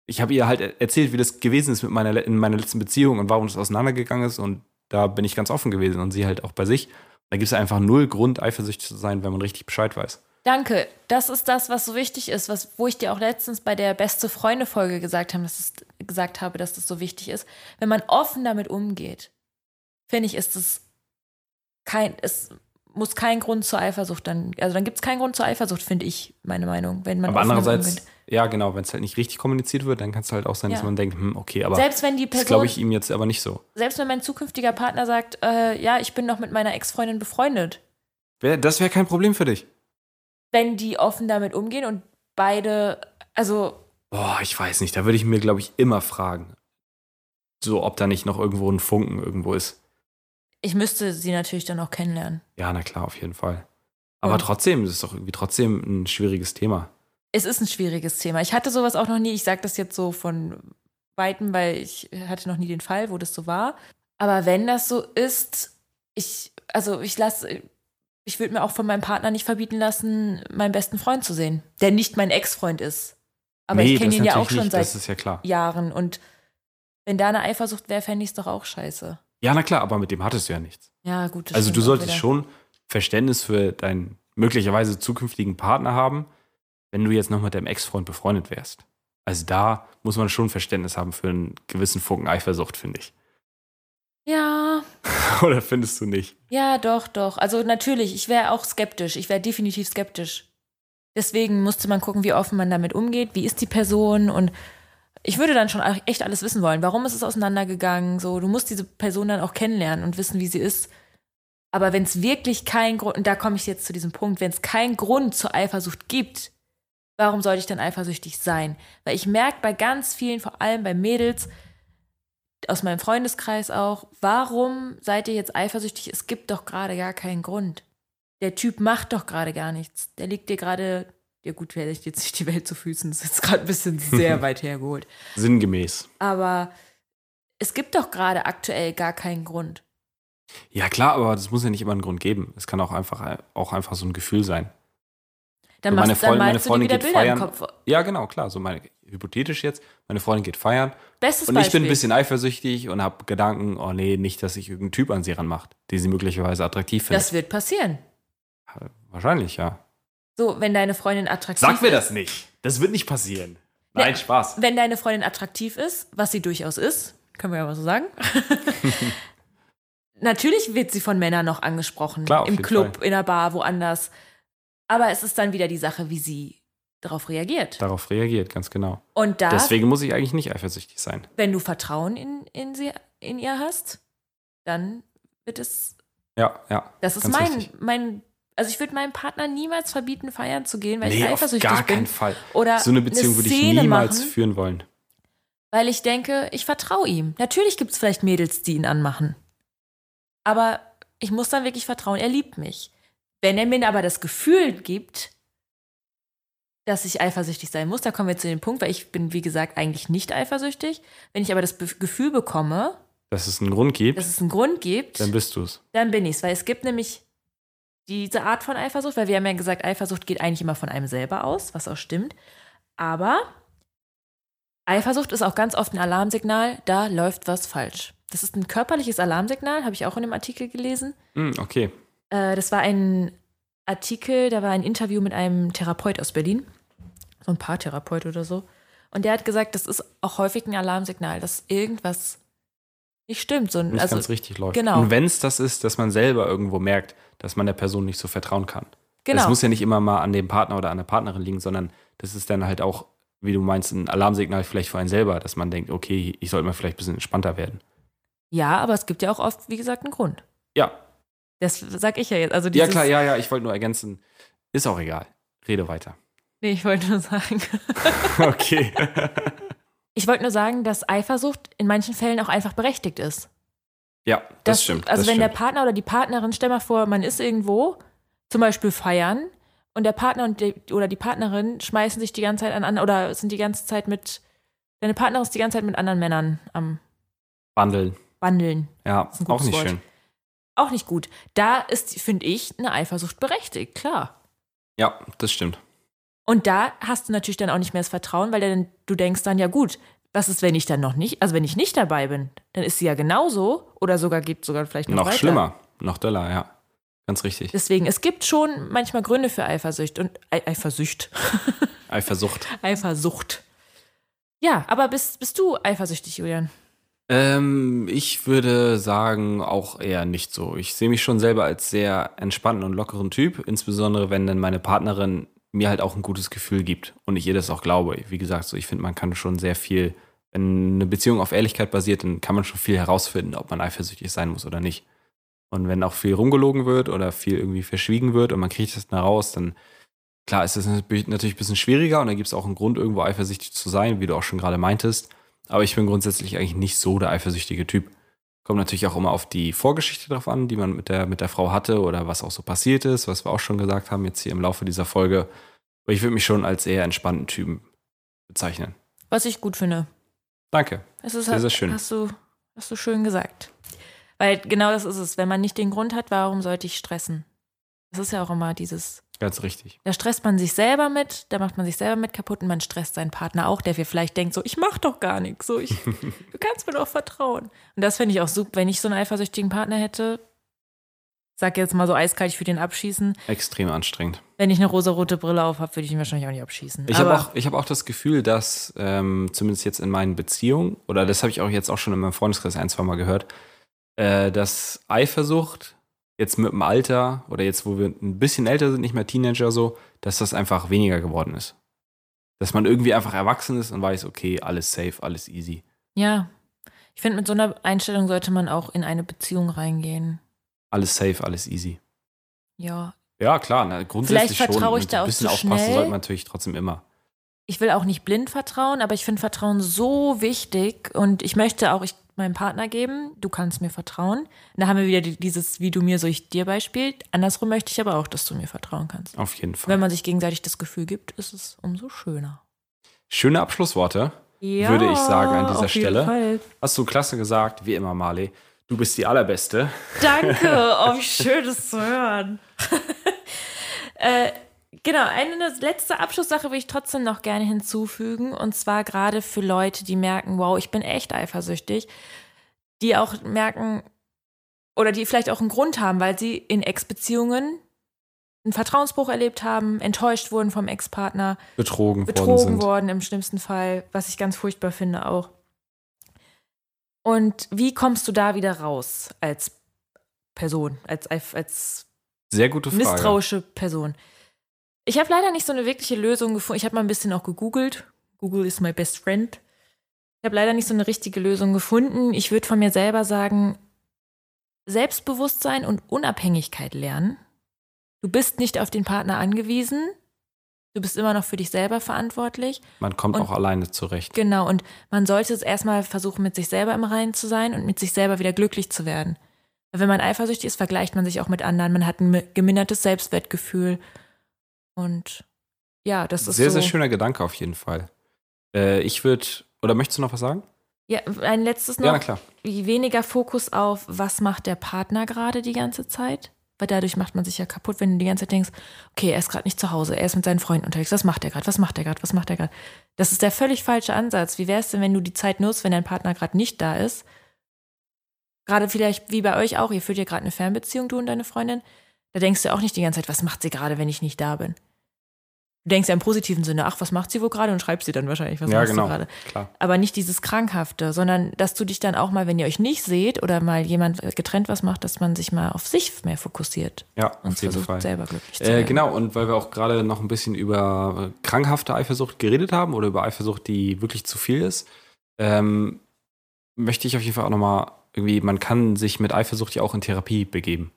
ich habe ihr halt er- erzählt, wie das gewesen ist mit meiner, in meiner letzten Beziehung und warum das auseinandergegangen ist und da bin ich ganz offen gewesen und sie halt auch bei sich. Da gibt es einfach null Grund, eifersüchtig zu sein, wenn man richtig Bescheid weiß. Danke. Das ist das, was so wichtig ist, was, wo ich dir auch letztens bei der beste Freunde-Folge gesagt, haben, dass es, gesagt habe, dass das so wichtig ist. Wenn man offen damit umgeht, finde ich, ist es kein, es muss kein Grund zur Eifersucht dann, also dann gibt es keinen Grund zur Eifersucht, finde ich, meine Meinung, wenn man Aber andererseits, ja genau, wenn es halt nicht richtig kommuniziert wird, dann kann es halt auch sein, dass Ja. man denkt, hm, okay, aber Selbst wenn die das Person, glaube ich ihm jetzt aber nicht so. selbst wenn mein zukünftiger Partner sagt, äh, ja, ich bin noch mit meiner Ex-Freundin befreundet, das wäre kein Problem für dich. Wenn die offen damit umgehen und beide, also Boah, ich weiß nicht, da würde ich mir, glaube ich, immer fragen. So, ob da nicht noch irgendwo ein Funken irgendwo ist. ich müsste sie natürlich dann auch kennenlernen. Ja, na klar, auf jeden Fall. Aber Und- trotzdem, das ist doch irgendwie trotzdem ein schwieriges Thema. Es ist ein schwieriges Thema. Ich hatte sowas auch noch nie. Ich sage das jetzt so von Weitem, weil ich hatte noch nie den Fall, wo das so war. Aber wenn das so ist, ich, also ich lasse, ich würde mir auch von meinem Partner nicht verbieten lassen, meinen besten Freund zu sehen, der nicht mein Ex-Freund ist. Aber ich kenne ihn ja auch schon nicht, seit ja. Jahren. Und wenn da eine Eifersucht wäre, fände ich es doch auch scheiße. Ja, na klar, aber mit dem hattest du ja nichts. Ja, gut. Also du solltest wieder. schon Verständnis für deinen möglicherweise zukünftigen Partner haben, wenn du jetzt noch mit deinem Ex-Freund befreundet wärst. Also da muss man schon Verständnis haben für einen gewissen Funken Eifersucht, finde ich. Ja, [LAUGHS] Oder findest du nicht? Ja, doch, doch. Also natürlich, ich wäre auch skeptisch. Ich wäre definitiv skeptisch. Deswegen musste man gucken, wie offen man damit umgeht, wie ist die Person und ich würde dann schon echt alles wissen wollen. Warum ist es auseinandergegangen? So, du musst diese Person dann auch kennenlernen und wissen, wie sie ist. Aber wenn es wirklich keinen Grund, und da komme ich jetzt zu diesem Punkt, wenn es keinen Grund zur Eifersucht gibt, warum sollte ich dann eifersüchtig sein? Weil ich merke bei ganz vielen, vor allem bei Mädels, aus meinem Freundeskreis auch, warum seid ihr jetzt eifersüchtig? Es gibt doch gerade gar keinen Grund. Der Typ macht doch gerade gar nichts. Der liegt dir gerade, ja gut, legt jetzt nicht die Welt zu Füßen. Das ist jetzt gerade ein bisschen [LAUGHS] sehr weit hergeholt. Sinngemäß. Aber es gibt doch gerade aktuell gar keinen Grund. Ja, klar, aber das muss ja nicht immer einen Grund geben. Es kann auch einfach, auch einfach so ein Gefühl sein. Dann, So, meine machst, dann Freundin- meine malst du dir Freundin wieder geht Bilder feiern. im Kopf. Ja, genau, klar. So meine, hypothetisch jetzt, meine Freundin geht feiern Bestes und ich Beispiel. bin ein bisschen eifersüchtig und habe Gedanken, oh nee, nicht, dass sich irgendein Typ an sie ranmacht, die sie möglicherweise attraktiv findet. Das wird passieren. Wahrscheinlich, ja. So, wenn deine Freundin attraktiv Sag mir ist. das nicht. Das wird nicht passieren. Nein, Nee. Spaß. Wenn deine Freundin attraktiv ist, was sie durchaus ist, können wir ja mal so sagen. [LAUGHS] Natürlich wird sie von Männern noch angesprochen. Klar, Im Club, Fall. in der Bar, woanders. Aber es ist dann wieder die Sache, wie sie darauf reagiert. Darauf reagiert, ganz genau. Und da, Deswegen muss ich eigentlich nicht eifersüchtig sein. wenn du Vertrauen in, in, sie, in ihr hast, dann wird es. Ja, ja. Das ist mein, richtig. mein. Also ich würde meinem Partner niemals verbieten, feiern zu gehen, weil ich Nee, auf eifersüchtig gar bin. keinen Fall. Oder So eine Beziehung würde ich niemals machen. führen wollen. Weil ich denke, ich vertraue ihm. Natürlich gibt es vielleicht Mädels, die ihn anmachen. Aber ich muss dann wirklich vertrauen, er liebt mich. Wenn er mir aber das Gefühl gibt, dass ich eifersüchtig sein muss, da kommen wir zu dem Punkt, weil ich bin, wie gesagt, eigentlich nicht eifersüchtig. Wenn ich aber das Gefühl bekomme, Dass es einen Grund gibt, dass es einen Grund gibt, dann bist du es. dann bin ich's. Weil es gibt nämlich diese Art von Eifersucht, weil wir haben ja gesagt, Eifersucht geht eigentlich immer von einem selber aus, was auch stimmt. Aber Eifersucht ist auch ganz oft ein Alarmsignal, da läuft was falsch. Das ist ein körperliches Alarmsignal, habe ich auch in dem Artikel gelesen. Hm, okay. Äh, das war ein Artikel, da war ein Interview mit einem Therapeut aus Berlin, so ein Paartherapeut oder so. Und der hat gesagt, das ist auch häufig ein Alarmsignal, dass irgendwas nicht stimmt. So, ein- Nicht also, ganz richtig läuft. genau. Und wenn es das ist, dass man selber irgendwo merkt, dass man der Person nicht so vertrauen kann. genau. Das muss ja nicht immer mal an dem Partner oder an der Partnerin liegen, sondern das ist dann halt auch, wie du meinst, ein Alarmsignal vielleicht für einen selber, dass man denkt, okay, ich sollte mal vielleicht ein bisschen entspannter werden. Ja, aber es gibt ja auch oft, wie gesagt, einen Grund. Ja, Das sag ich ja jetzt. Also ja klar, ja, ja, ich wollte nur ergänzen. Ist auch egal. Rede weiter. Nee, ich wollte nur sagen. [LAUGHS] Okay. [LAUGHS] Ich wollte nur sagen, dass Eifersucht in manchen Fällen auch einfach berechtigt ist. ja, das, Das- stimmt. Also das wenn der stimmt. Partner oder die Partnerin, stell mal vor, man ist irgendwo, zum Beispiel feiern, und der Partner und die, oder die Partnerin schmeißen sich die ganze Zeit an oder sind die ganze Zeit mit, deine Partnerin ist die ganze Zeit mit anderen Männern am Wandeln. Wandeln. Ja, auch nicht Wort. schön. Auch nicht gut. Da ist, finde ich, eine Eifersucht berechtigt, klar. Ja, das stimmt. Und da hast du natürlich dann auch nicht mehr das Vertrauen, weil dann, du denkst dann, ja gut, was ist, wenn ich dann noch nicht, also wenn ich nicht dabei bin, dann ist sie ja genauso oder sogar geht sogar vielleicht noch, Noch weiter. schlimmer. Noch doller, ja. Ganz richtig. Deswegen, es gibt schon manchmal Gründe für Eifersucht und Ei Eifersucht. [LAUGHS] Eifersucht. Eifersucht. Ja, aber bist, bist du eifersüchtig, Julian? Ähm, ich würde sagen, auch eher nicht so. Ich sehe mich schon selber als sehr entspannten und lockeren Typ, insbesondere wenn dann meine Partnerin mir halt auch ein gutes Gefühl gibt und ich ihr das auch glaube. Wie gesagt, so ich finde, man kann schon sehr viel, wenn eine Beziehung auf Ehrlichkeit basiert, dann kann man schon viel herausfinden, ob man eifersüchtig sein muss oder nicht. Und wenn auch viel rumgelogen wird oder viel irgendwie verschwiegen wird und man kriegt das dann raus, dann klar ist das natürlich ein bisschen schwieriger und da gibt es auch einen Grund, irgendwo eifersüchtig zu sein, wie du auch schon gerade meintest. Aber ich bin grundsätzlich eigentlich nicht so der eifersüchtige Typ. Kommt natürlich auch immer auf die Vorgeschichte drauf an, die man mit der, mit der Frau hatte oder was auch so passiert ist, was wir auch schon gesagt haben jetzt hier im Laufe dieser Folge. Aber ich würde mich schon als eher entspannten Typen bezeichnen. Was ich gut finde. Danke. Es ist Sehr, sehr schön. Hast du, hast du schön gesagt. Weil genau das ist es. Wenn man nicht den Grund hat, warum sollte ich stressen? Das ist ja auch immer dieses, Ganz richtig. da stresst man sich selber mit, da macht man sich selber mit kaputt und man stresst seinen Partner auch, der vielleicht denkt so, ich mach doch gar nichts, so ich, [LAUGHS] du kannst mir doch vertrauen. Und das finde ich auch super, wenn ich so einen eifersüchtigen Partner hätte, sag jetzt mal so eiskalt, ich würde ihn abschießen. Extrem anstrengend. Wenn ich eine rosarote Brille auf habe, würde ich ihn wahrscheinlich auch nicht abschießen. Ich habe auch, ich hab auch das Gefühl, dass ähm, zumindest jetzt in meinen Beziehungen, oder das habe ich auch jetzt auch schon in meinem Freundeskreis ein, zwei Mal gehört, äh, dass Eifersucht jetzt mit dem Alter oder jetzt, wo wir ein bisschen älter sind, nicht mehr Teenager so, dass das einfach weniger geworden ist. Dass man irgendwie einfach erwachsen ist und weiß, okay, alles safe, alles easy. Ja. Ich finde, mit so einer Einstellung sollte man auch in eine Beziehung reingehen. Alles safe, alles easy. Ja. Ja, klar, na, grundsätzlich Vielleicht vertraue ich da ein auch bisschen zu aufpassen schnell. sollte man natürlich trotzdem immer. Ich will auch nicht blind vertrauen, aber ich finde Vertrauen so wichtig und ich möchte auch ich, meinem Partner geben, du kannst mir vertrauen. Da haben wir wieder die- dieses, wie du mir, so ich dir Beispiel. Andersrum möchte ich aber auch, dass du mir vertrauen kannst. Auf jeden Fall. Wenn man sich gegenseitig das Gefühl gibt, ist es umso schöner. Schöne Abschlussworte. Ja, würde ich sagen an dieser auf jeden Stelle. Fall. Hast du klasse gesagt, wie immer, Marley. Du bist die Allerbeste. Danke, [LAUGHS] oh, wie schön das zu hören. [LAUGHS] äh, genau, eine letzte Abschlusssache will ich trotzdem noch gerne hinzufügen. Und zwar gerade für Leute, die merken, wow, ich bin echt eifersüchtig, die auch merken, oder die vielleicht auch einen Grund haben, weil sie in Ex-Beziehungen einen Vertrauensbruch erlebt haben, enttäuscht wurden vom Ex-Partner, Betrogen, worden betrogen sind. worden im schlimmsten Fall, was ich ganz furchtbar finde auch. Und wie kommst du da wieder raus als Person, als, als Sehr gute Frage. misstrauische Person? Ich habe leider nicht so eine wirkliche Lösung gefunden. Ich habe mal ein bisschen auch gegoogelt. Google is my best friend. Ich habe leider nicht so eine richtige Lösung gefunden. Ich würde von mir selber sagen, Selbstbewusstsein und Unabhängigkeit lernen. Du bist nicht auf den Partner angewiesen. Du bist immer noch für dich selber verantwortlich. Man kommt Und- auch alleine zurecht. Genau, und man sollte es erstmal versuchen, mit sich selber im Reinen zu sein und mit sich selber wieder glücklich zu werden. Weil Wenn man eifersüchtig ist, vergleicht man sich auch mit anderen. Man hat ein mi- gemindertes Selbstwertgefühl. Und ja, das ist Sehr, so. sehr schöner Gedanke auf jeden Fall. Äh, ich würde, oder möchtest du noch was sagen? Ja, ein letztes noch. Ja, na klar. Weniger Fokus auf, was macht der Partner gerade die ganze Zeit. Weil dadurch macht man sich ja kaputt, wenn du die ganze Zeit denkst, okay, er ist gerade nicht zu Hause, er ist mit seinen Freunden unterwegs, was macht er gerade, was macht er gerade, was macht er gerade. Das ist der völlig falsche Ansatz. Wie wäre es denn, wenn du die Zeit nutzt, wenn dein Partner gerade nicht da ist? Gerade vielleicht wie bei euch auch, ihr führt ja gerade eine Fernbeziehung, du und deine Freundin. Da denkst du auch nicht die ganze Zeit, was macht sie gerade, wenn ich nicht da bin? Du denkst ja im positiven Sinne, ach, was macht sie wohl gerade und schreibst sie dann wahrscheinlich, was ja, machst genau. du gerade Klar. aber nicht dieses Krankhafte, sondern dass du dich dann auch mal, wenn ihr euch nicht seht oder mal jemand getrennt was macht, dass man sich mal auf sich mehr fokussiert Ja, und auf jeden versucht Fall. selber glücklich zu Äh, werden. genau, und weil wir auch gerade noch ein bisschen über äh, krankhafte Eifersucht geredet haben oder über Eifersucht, die wirklich zu viel ist, ähm, möchte ich auf jeden Fall auch nochmal irgendwie, man kann sich mit Eifersucht ja auch in Therapie begeben.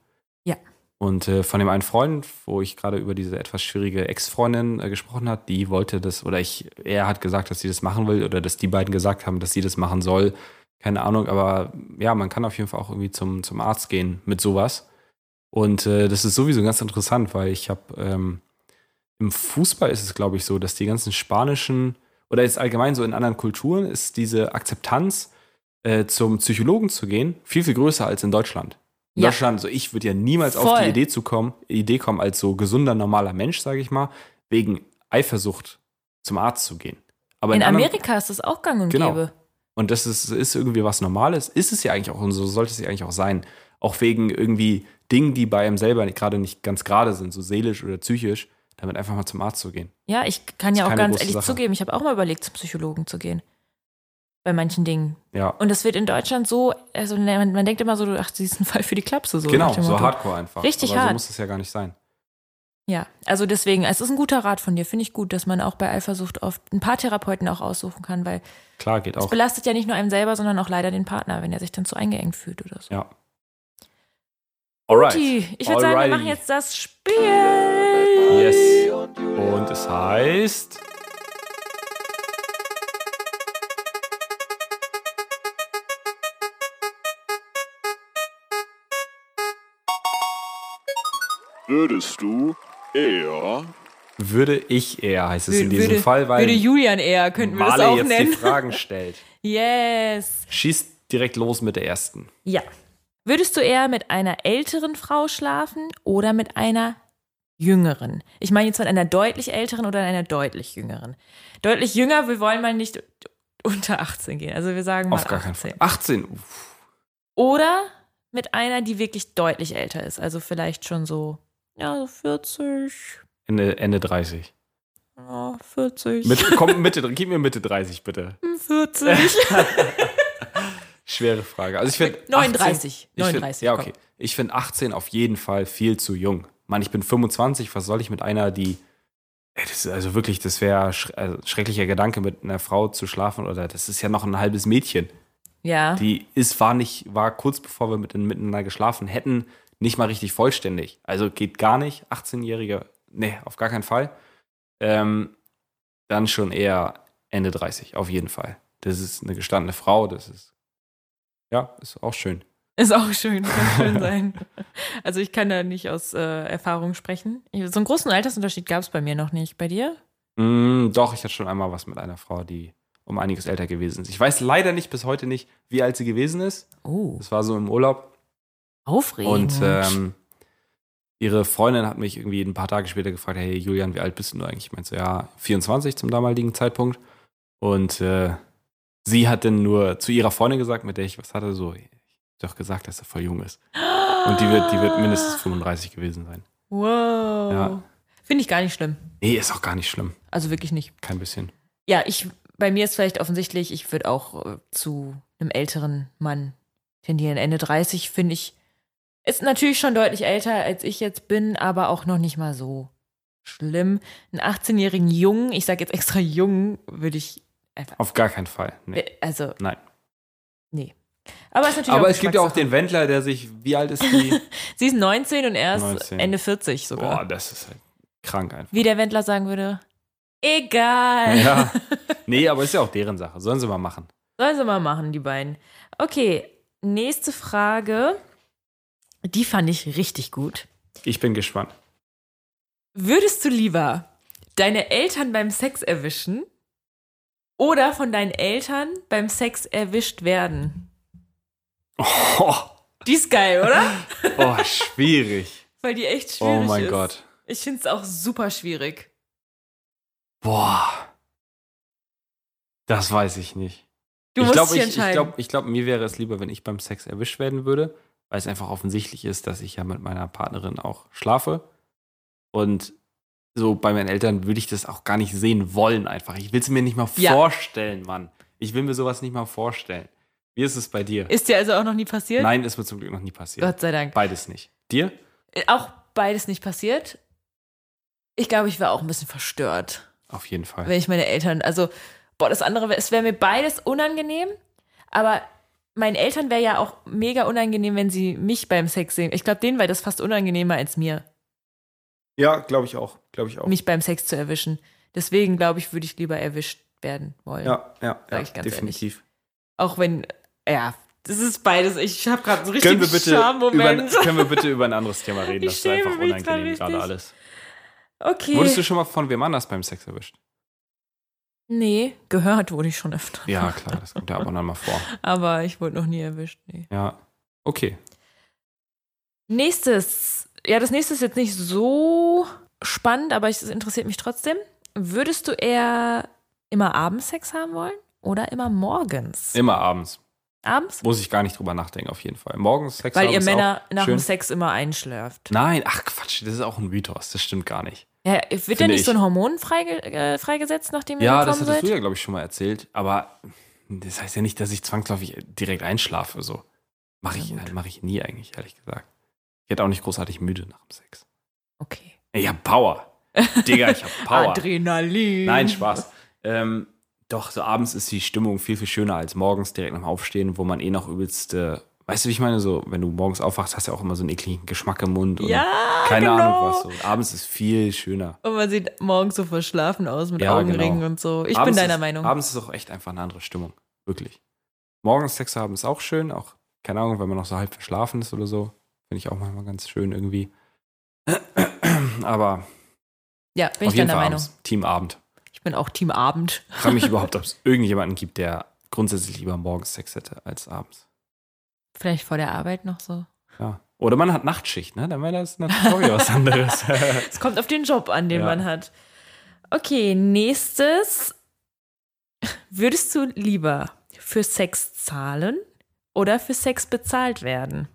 Und äh, von dem einen Freund, wo ich gerade über diese etwas schwierige Ex-Freundin äh, gesprochen hat, die wollte das, oder ich, er hat gesagt, dass sie das machen will, oder dass die beiden gesagt haben, dass sie das machen soll. Keine Ahnung, aber ja, man kann auf jeden Fall auch irgendwie zum, zum Arzt gehen mit sowas. Und äh, das ist sowieso ganz interessant, weil ich habe ähm, im Fußball ist es, glaube ich, so, dass die ganzen spanischen oder jetzt allgemein so in anderen Kulturen ist diese Akzeptanz, äh, zum Psychologen zu gehen, viel, viel größer als in Deutschland. In Ja. Deutschland, so ich würde ja niemals auf Voll. die Idee zu kommen, Idee kommen, als so gesunder, normaler Mensch, sage ich mal, wegen Eifersucht zum Arzt zu gehen. Aber In anderen- Amerika ist das auch gang und Genau. gäbe. und das ist, ist irgendwie was Normales. Ist es ja eigentlich auch und so sollte es ja eigentlich auch sein. Auch wegen irgendwie Dingen, die bei einem selber gerade nicht ganz gerade sind, so seelisch oder psychisch, damit einfach mal zum Arzt zu gehen. Ja, ich kann ja auch ganz ehrlich Sache. zugeben, ich habe auch mal überlegt, zum Psychologen zu gehen. Bei manchen Dingen. Ja, Und das wird in Deutschland so, also man, man denkt immer so, ach, sie ist ein Fall für die Klapse. So genau, so hardcore einfach. Richtig Aber so hart. muss es ja gar nicht sein. Ja, also deswegen, es ist ein guter Rat von dir, finde ich gut, dass man auch bei Eifersucht oft ein paar Therapeuten auch aussuchen kann, weil Klar, geht es auch. belastet ja nicht nur einem selber, sondern auch leider den Partner, wenn er sich dann zu eingeengt fühlt oder so. Ja. Alright. Guti, Ich würde sagen, wir machen jetzt das Spiel. Yes. Und es heißt. Würdest du eher Würde ich eher, heißt es in Würde- diesem würde, Fall, weil würde Julian eher, könnten wir das Marley auch jetzt nennen. die [LAUGHS] Fragen stellt. Yes. Schießt direkt los mit der ersten. Ja. Würdest du eher mit einer älteren Frau schlafen oder mit einer jüngeren? Ich meine jetzt mit einer deutlich älteren oder einer deutlich jüngeren. Deutlich jünger, wir wollen mal nicht unter 18 gehen. Also wir sagen mal Auf gar 18. keinen Fall. 18. Uff. Oder mit einer, die wirklich deutlich älter ist. Also vielleicht schon so, ja, so 40. Ende, Ende 30. Ja, 40. Mitte, komm, Mitte, gib mir Mitte 30, bitte. 40. [LAUGHS] Schwere Frage. Also ich finde 39. 18, ich find, 39, ja, komm. okay. Ich finde 18 auf jeden Fall viel zu jung. Mann, ich bin 25, was soll ich mit einer, die. Ey, das ist also wirklich, das wäre sch also schrecklicher Gedanke, mit einer Frau zu schlafen oder das ist ja noch ein halbes Mädchen. Ja. Die ist, war nicht, war kurz bevor wir mit, miteinander geschlafen hätten, nicht mal richtig vollständig. Also geht gar nicht. 18-Jährige, nee, auf gar keinen Fall. Ähm, dann schon eher Ende 30, auf jeden Fall. Das ist eine gestandene Frau, das ist, ja, ist auch schön. Ist auch schön, [LAUGHS] kann schön sein. Also ich kann da nicht aus äh, Erfahrung sprechen. Ich, so einen großen Altersunterschied gab es bei mir noch nicht. Bei dir? Mm, doch, ich hatte schon einmal was mit einer Frau, die um einiges älter gewesen ist. Ich weiß leider nicht bis heute nicht, wie alt sie gewesen ist. Oh, Das war so im Urlaub. Aufregend. Und ähm, ihre Freundin hat mich irgendwie ein paar Tage später gefragt, hey Julian, wie alt bist du eigentlich? Ich meinte so, ja, 24 zum damaligen Zeitpunkt. Und äh, sie hat dann nur zu ihrer Freundin gesagt, mit der ich was hatte, so, ich hab doch gesagt, dass er voll jung ist. Und die wird, die wird mindestens 35 gewesen sein. Wow. Ja. Finde ich gar nicht schlimm. Nee, ist auch gar nicht schlimm. Also wirklich nicht. Kein bisschen. Ja, ich, bei mir ist vielleicht offensichtlich, ich würde auch äh, zu einem älteren Mann tendieren. Ende 30 finde ich, ist natürlich schon deutlich älter, als ich jetzt bin, aber auch noch nicht mal so schlimm. Einen 18-jährigen Jungen, ich sage jetzt extra Jungen, würde ich einfach, Auf gar keinen Fall. Nee. äh, also, Nein. nee. Aber, es ist natürlich Aber es gibt ja auch den Wendler, der sich, wie alt ist die? [LAUGHS] Sie ist 19 und er ist 19. Ende 40 sogar. Boah, das ist halt krank einfach. Wie der Wendler sagen würde, egal. Ja. [LAUGHS] Nee, aber ist ja auch deren Sache. Sollen sie mal machen. Sollen sie mal machen, die beiden. Okay, nächste Frage. Die fand ich richtig gut. Ich bin gespannt. Würdest du lieber deine Eltern beim Sex erwischen oder von deinen Eltern beim Sex erwischt werden? Oh, Die ist geil, oder? [LAUGHS] oh schwierig. Weil die echt Oh schwierig ist. mein Gott. Ich finde es auch super schwierig. Boah. Das weiß ich nicht. Du ich musst glaube, dich ich, ich entscheiden. glaub, ich glaub, mir wäre es lieber, wenn ich beim Sex erwischt werden würde, weil es einfach offensichtlich ist, dass ich ja mit meiner Partnerin auch schlafe. Und so bei meinen Eltern würde ich das auch gar nicht sehen wollen, einfach. Ich will es mir nicht mal Ja. vorstellen, Mann. Ich will mir sowas nicht mal vorstellen. Wie ist es bei dir? ist dir also auch noch nie passiert? Nein, ist mir zum Glück noch nie passiert. Gott sei Dank. Beides nicht. Dir? Äh, Auch beides nicht passiert. Ich glaube, ich wäre auch ein bisschen verstört. Auf jeden Fall. wenn ich meine Eltern, also, boah, das andere, es wäre mir beides unangenehm, aber meinen Eltern wäre ja auch mega unangenehm, wenn sie mich beim Sex sehen. Ich glaube, denen wäre das fast unangenehmer als mir, Ja, glaube ich auch. Glaube ich auch. mich beim Sex zu erwischen. Deswegen, glaube ich, würde ich lieber erwischt werden wollen. ja, ja, ja definitiv. Auch wenn, ja, das ist beides. Ich habe gerade so richtig Können wir, bitte über, Charme-Moment. können wir bitte über ein anderes Thema [LAUGHS] reden? Ich Das ist einfach unangenehm gerade alles. Okay. Wurdest du schon mal von wem anders beim Sex erwischt? Nee, gehört wurde ich schon öfter. Ja, klar, das kommt ja ab und an mal vor. [LAUGHS] Aber ich wurde noch nie erwischt. Nee. Ja, okay. Nächstes. Ja, das nächste ist jetzt nicht so spannend, aber es interessiert mich trotzdem. Würdest du eher immer abends Sex haben wollen oder immer morgens? Immer abends. abends? Muss ich gar nicht drüber nachdenken, auf jeden Fall. Morgens Sex Weil haben ihr Männer nach schön. dem Sex immer einschläft. Nein, ach Quatsch, das ist auch ein Mythos. Das stimmt gar nicht. Ja, wird ja Finde nicht so ich. ein Hormon freige, äh, freigesetzt, nachdem ihr Ja, das hattest seid? du ja, glaube ich, schon mal erzählt. Aber das heißt ja nicht, dass ich zwangsläufig direkt einschlafe. So. Mache ich, mach ich nie eigentlich, ehrlich gesagt. Ich hätte auch nicht großartig müde nach dem Sex. Okay. Ich hab Power. Digga, ich hab [LAUGHS] Power. Adrenalin. Nein, Spaß. Ähm, doch, so abends ist die Stimmung viel, viel schöner als morgens direkt nach dem Aufstehen, wo man eh noch übelst, äh, weißt du, wie ich meine? So, wenn du morgens aufwachst, hast du ja auch immer so einen ekligen Geschmack im Mund und Ja, keine genau. Ahnung was. So. Abends ist viel schöner. Und man sieht morgens so verschlafen aus mit Ja, Augenringen genau. und so. Ich abends bin deiner ist, Meinung. Abends ist auch echt einfach eine andere Stimmung. Wirklich. Morgens Sex haben ist auch schön, auch, keine Ahnung, wenn man noch so halb verschlafen ist oder so. Finde ich auch manchmal ganz schön irgendwie. [CLEARS THROAT] Aber ja, bin ich deiner Fall Meinung. abends. Team Abend. Ich bin auch Team Abend. Ich frage mich überhaupt, [LAUGHS] ob es irgendjemanden gibt, der grundsätzlich lieber morgens Sex hätte als abends. Vielleicht vor der Arbeit noch so. Ja. Oder man hat Nachtschicht, ne? Dann wäre das natürlich [LAUGHS] was anderes. [LAUGHS] Es kommt auf den Job an, den Ja. man hat. Okay, nächstes. Würdest du lieber für Sex zahlen oder für Sex bezahlt werden?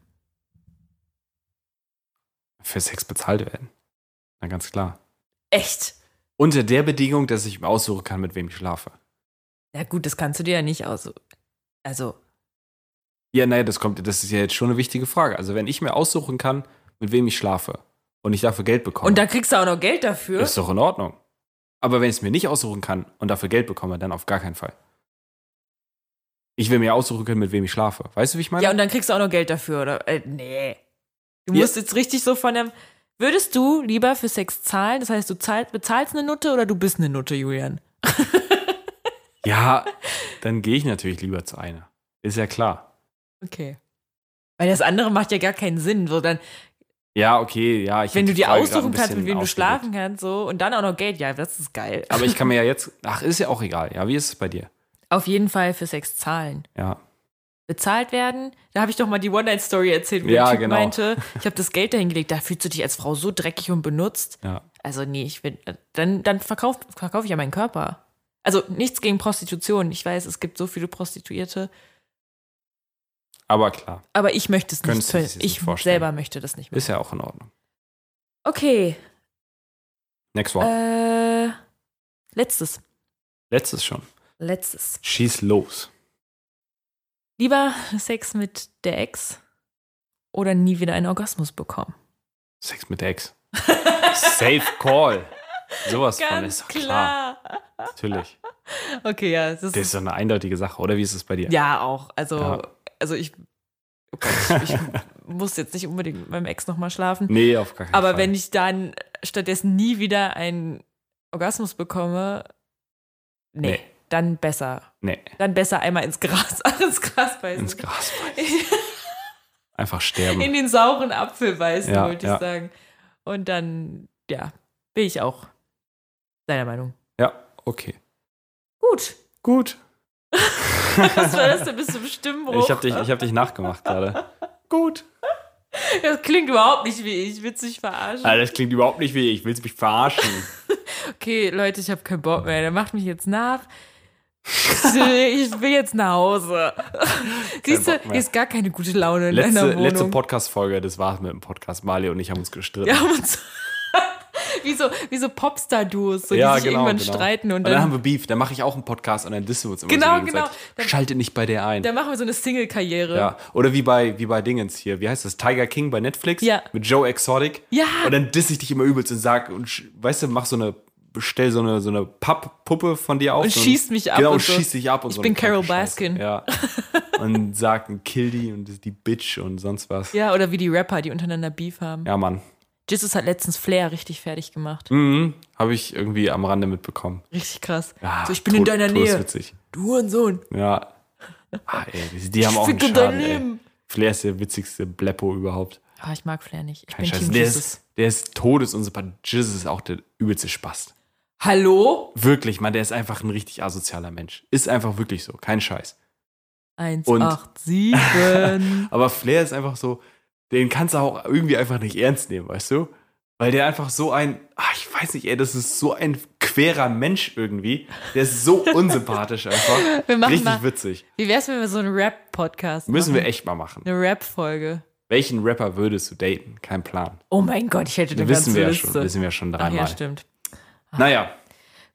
Für Sex bezahlt werden. Na ganz klar. Echt? Unter der Bedingung, dass ich aussuchen kann, mit wem ich schlafe. Ja, gut, das kannst du dir ja nicht aus. Also, Ja, naja, das kommt, das ist ja jetzt schon eine wichtige Frage. Also, wenn ich mir aussuchen kann, mit wem ich schlafe und ich dafür Geld bekomme, und dann kriegst du auch noch Geld dafür. ist doch in Ordnung. Aber wenn ich es mir nicht aussuchen kann und dafür Geld bekomme, dann auf gar keinen Fall. Ich will mir aussuchen können, mit wem ich schlafe. Weißt du, wie ich meine? Ja, und dann kriegst du auch noch Geld dafür, oder? Äh, nee. Du Ja. musst jetzt richtig so von dem. Würdest du lieber für Sex zahlen? Das heißt, du zahl, bezahlst eine Nutte oder du bist eine Nutte, Julian? [LAUGHS] ja, dann gehe ich natürlich lieber zu einer. Ist ja klar. Okay. Weil das andere macht ja gar keinen Sinn. So dann, Ja, okay, ja. Ich wenn du die dir aussuchen kannst, mit wem du schlafen kannst, so und dann auch noch Geld, ja, das ist geil. Aber ich kann mir ja [LAUGHS] jetzt. Ach, ist ja auch egal. Ja, wie ist es bei dir? Auf jeden Fall für Sex zahlen. Ja. Bezahlt werden. Da habe ich doch mal die One-Night-Story erzählt, wo Ja, Typ genau. meinte, [LAUGHS] ich habe das Geld dahin gelegt, da fühlst du dich als Frau so dreckig und benutzt. Ja. Also nee, ich will, dann, dann verkaufe verkauf ich ja meinen Körper. Also nichts gegen Prostitution. Ich weiß, es gibt so viele Prostituierte, Aber klar, aber ich möchte es nicht. Jetzt ich vorstellen? selber möchte das nicht mehr. ist ja auch in Ordnung. Okay, Next one. äh, letztes. Letztes schon. Letztes. Schieß los. Lieber Sex mit der Ex oder nie wieder einen Orgasmus bekommen. Sex mit der Ex. [LAUGHS] Safe Call. Sowas von ist doch klar. Natürlich. Okay, ja, das Das ist, doch eine eindeutige Sache, oder wie ist es bei dir? ja auch. Also, Ja. Also ich, oh Gott, ich, ich [LAUGHS] muss jetzt nicht unbedingt mit meinem Ex nochmal schlafen. Nee, auf gar keinen Aber Fall. wenn ich dann stattdessen nie wieder einen Orgasmus bekomme, nee, Nee. dann besser. Nee, Dann besser einmal ins Gras, [LAUGHS] ins Gras beißen. ins Gras [LAUGHS] einfach sterben. In den sauren Apfel beißen, Ja, wollte ich ja. sagen. Und dann, ja, bin ich auch deiner Meinung. ja, okay. Gut. Gut. [LAUGHS] Was war das denn bis zum Stimmbruch? Ich habe dich, ich hab dich nachgemacht gerade. Gut. Das klingt überhaupt nicht wie ich. Willst du dich verarschen? Alter, das klingt überhaupt nicht wie ich. Willst mich verarschen? [LAUGHS] Okay, Leute, ich habe keinen Bock mehr. Der macht mich jetzt nach. [LAUGHS] Ich will jetzt nach Hause. Siehst du, hier ist gar keine gute Laune in Letzte, deiner Wohnung. letzte Podcast-Folge, das war's mit dem Podcast. Mali und ich haben uns gestritten. Wir haben uns [LAUGHS] wie so, wie so Popstar-Duos, so, Ja, die sich genau, irgendwann genau. streiten und Und dann, dann haben wir Beef. Dann mache ich auch einen Podcast und dann dissen wir uns immer Genau, so genau. Dann- Schalte nicht bei der ein. dann machen wir so eine Single-Karriere. Ja, oder wie bei, wie bei Dingens hier. Wie heißt das? Tiger King bei Netflix? Ja. Mit Joe Exotic. Ja. Und dann diss ich dich immer übelst und sag, und weißt du, mach so eine, bestell so eine, so eine Papppuppe von dir auf. Und ein- schießt mich ab Genau, und und so. schießt dich ab und Ich so. bin Carol Baskin. Ja. [LAUGHS] und sagt, ein kill die und die Bitch und sonst was. Ja, oder wie die Rapper, die untereinander Beef haben. Ja, Mann. Jesus hat letztens Flair richtig fertig gemacht. Mhm. Habe ich irgendwie am Rande mitbekommen. Richtig krass. Ja, so, ich bin in tot- deiner Nähe. todeswitzig. Du Hurensohn. Ja. Ah, ey, die, haben Ich auch einen Schaden. Leben. Flair ist der witzigste Bleppo überhaupt. Ah, ich mag Flair nicht. Ich Kein bin Scheiß. Team Der Jesus. ist, der ist todesunsympathisch. Jesus ist auch der übelste Spast. Hallo? Wirklich, man, der ist einfach ein richtig asozialer Mensch. Ist einfach wirklich so. Kein Scheiß. 187. [LAUGHS] Aber Flair ist einfach so, den kannst du auch irgendwie einfach nicht ernst nehmen, weißt du? Weil der einfach so ein, ach, ich weiß nicht, ey, das ist so ein querer Mensch irgendwie. Der ist so [LAUGHS] unsympathisch einfach. Wir machen Richtig mal- witzig. Wie wär's, wenn wir so einen Rap-Podcast Müssen machen? wir echt mal machen. Eine Rap-Folge. Welchen Rapper würdest du daten? Kein Plan. Oh mein Gott, ich hätte eine wissen ganze wir ja schon. Wissen wir schon Ach dreimal. ja, stimmt. Naja,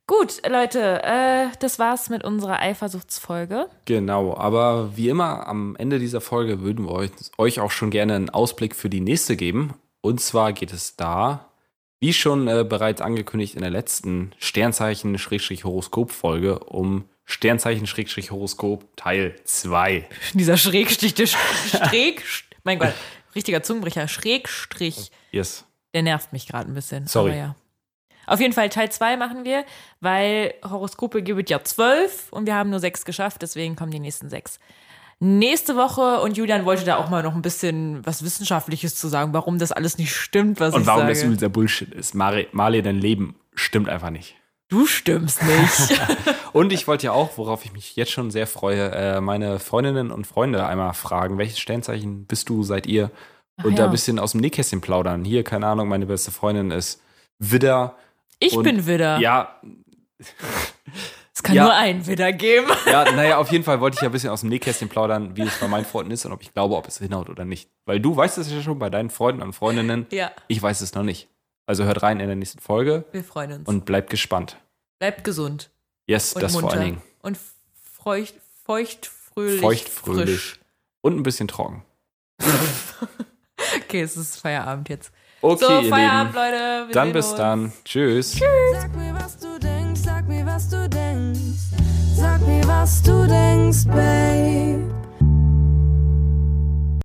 Gut, Leute, äh, das war's mit unserer Eifersuchtsfolge. genau. Aber wie immer, am Ende dieser Folge würden wir euch, euch auch schon gerne einen Ausblick für die nächste geben. Und zwar geht es da, wie schon äh, bereits angekündigt in der letzten Sternzeichen-Horoskop-Folge, um Sternzeichen-Horoskop Teil 2. [LAUGHS] Dieser Schrägstrich, der Sch- Schräg, mein Gott, richtiger Zungenbrecher, Schrägstrich, Yes. der nervt mich gerade ein bisschen. Sorry. Aber ja. Auf jeden Fall Teil 2 machen wir, weil Horoskope gibt ja zwölf und wir haben nur sechs geschafft, deswegen kommen die nächsten sechs. Nächste Woche und Julian wollte da auch mal noch ein bisschen was Wissenschaftliches zu sagen, warum das alles nicht stimmt, was Und ich warum sage. das übelster Bullshit ist. Marley, Marley, dein Leben stimmt einfach nicht. du stimmst nicht. [LAUGHS] Und ich wollte ja auch, worauf ich mich jetzt schon sehr freue, äh, meine Freundinnen und Freunde einmal fragen, welches Sternzeichen bist du, seid ihr? Und Ach da ja. ein bisschen aus dem Nähkästchen plaudern. Hier, keine Ahnung, meine beste Freundin ist Widder. Ich Und- bin Widder. Ja, es kann ja. nur einen Widder geben. ja, naja, auf jeden Fall wollte ich ja ein bisschen aus dem Nähkästchen plaudern, wie es bei meinen Freunden ist und ob ich glaube, ob es hinhaut oder nicht. Weil du weißt es ja schon bei deinen Freunden und Freundinnen. Ja, Ich weiß es noch nicht. Also hört rein in der nächsten Folge wir freuen uns. und bleibt gespannt. Bleibt gesund. Yes, Und das munter. vor allen Dingen. Und feucht, feucht, fröhlich. Feucht, fröhlich. frisch. Und ein bisschen trocken. [LAUGHS] Okay, es ist Feierabend jetzt. Okay, so, ihr Feierabend, Lieben. Leute. Wir Dann sehen bis uns. dann. Tschüss. Sag mir, was du denkst, sag mir, was du denkst. Sag mir, was du denkst, Babe.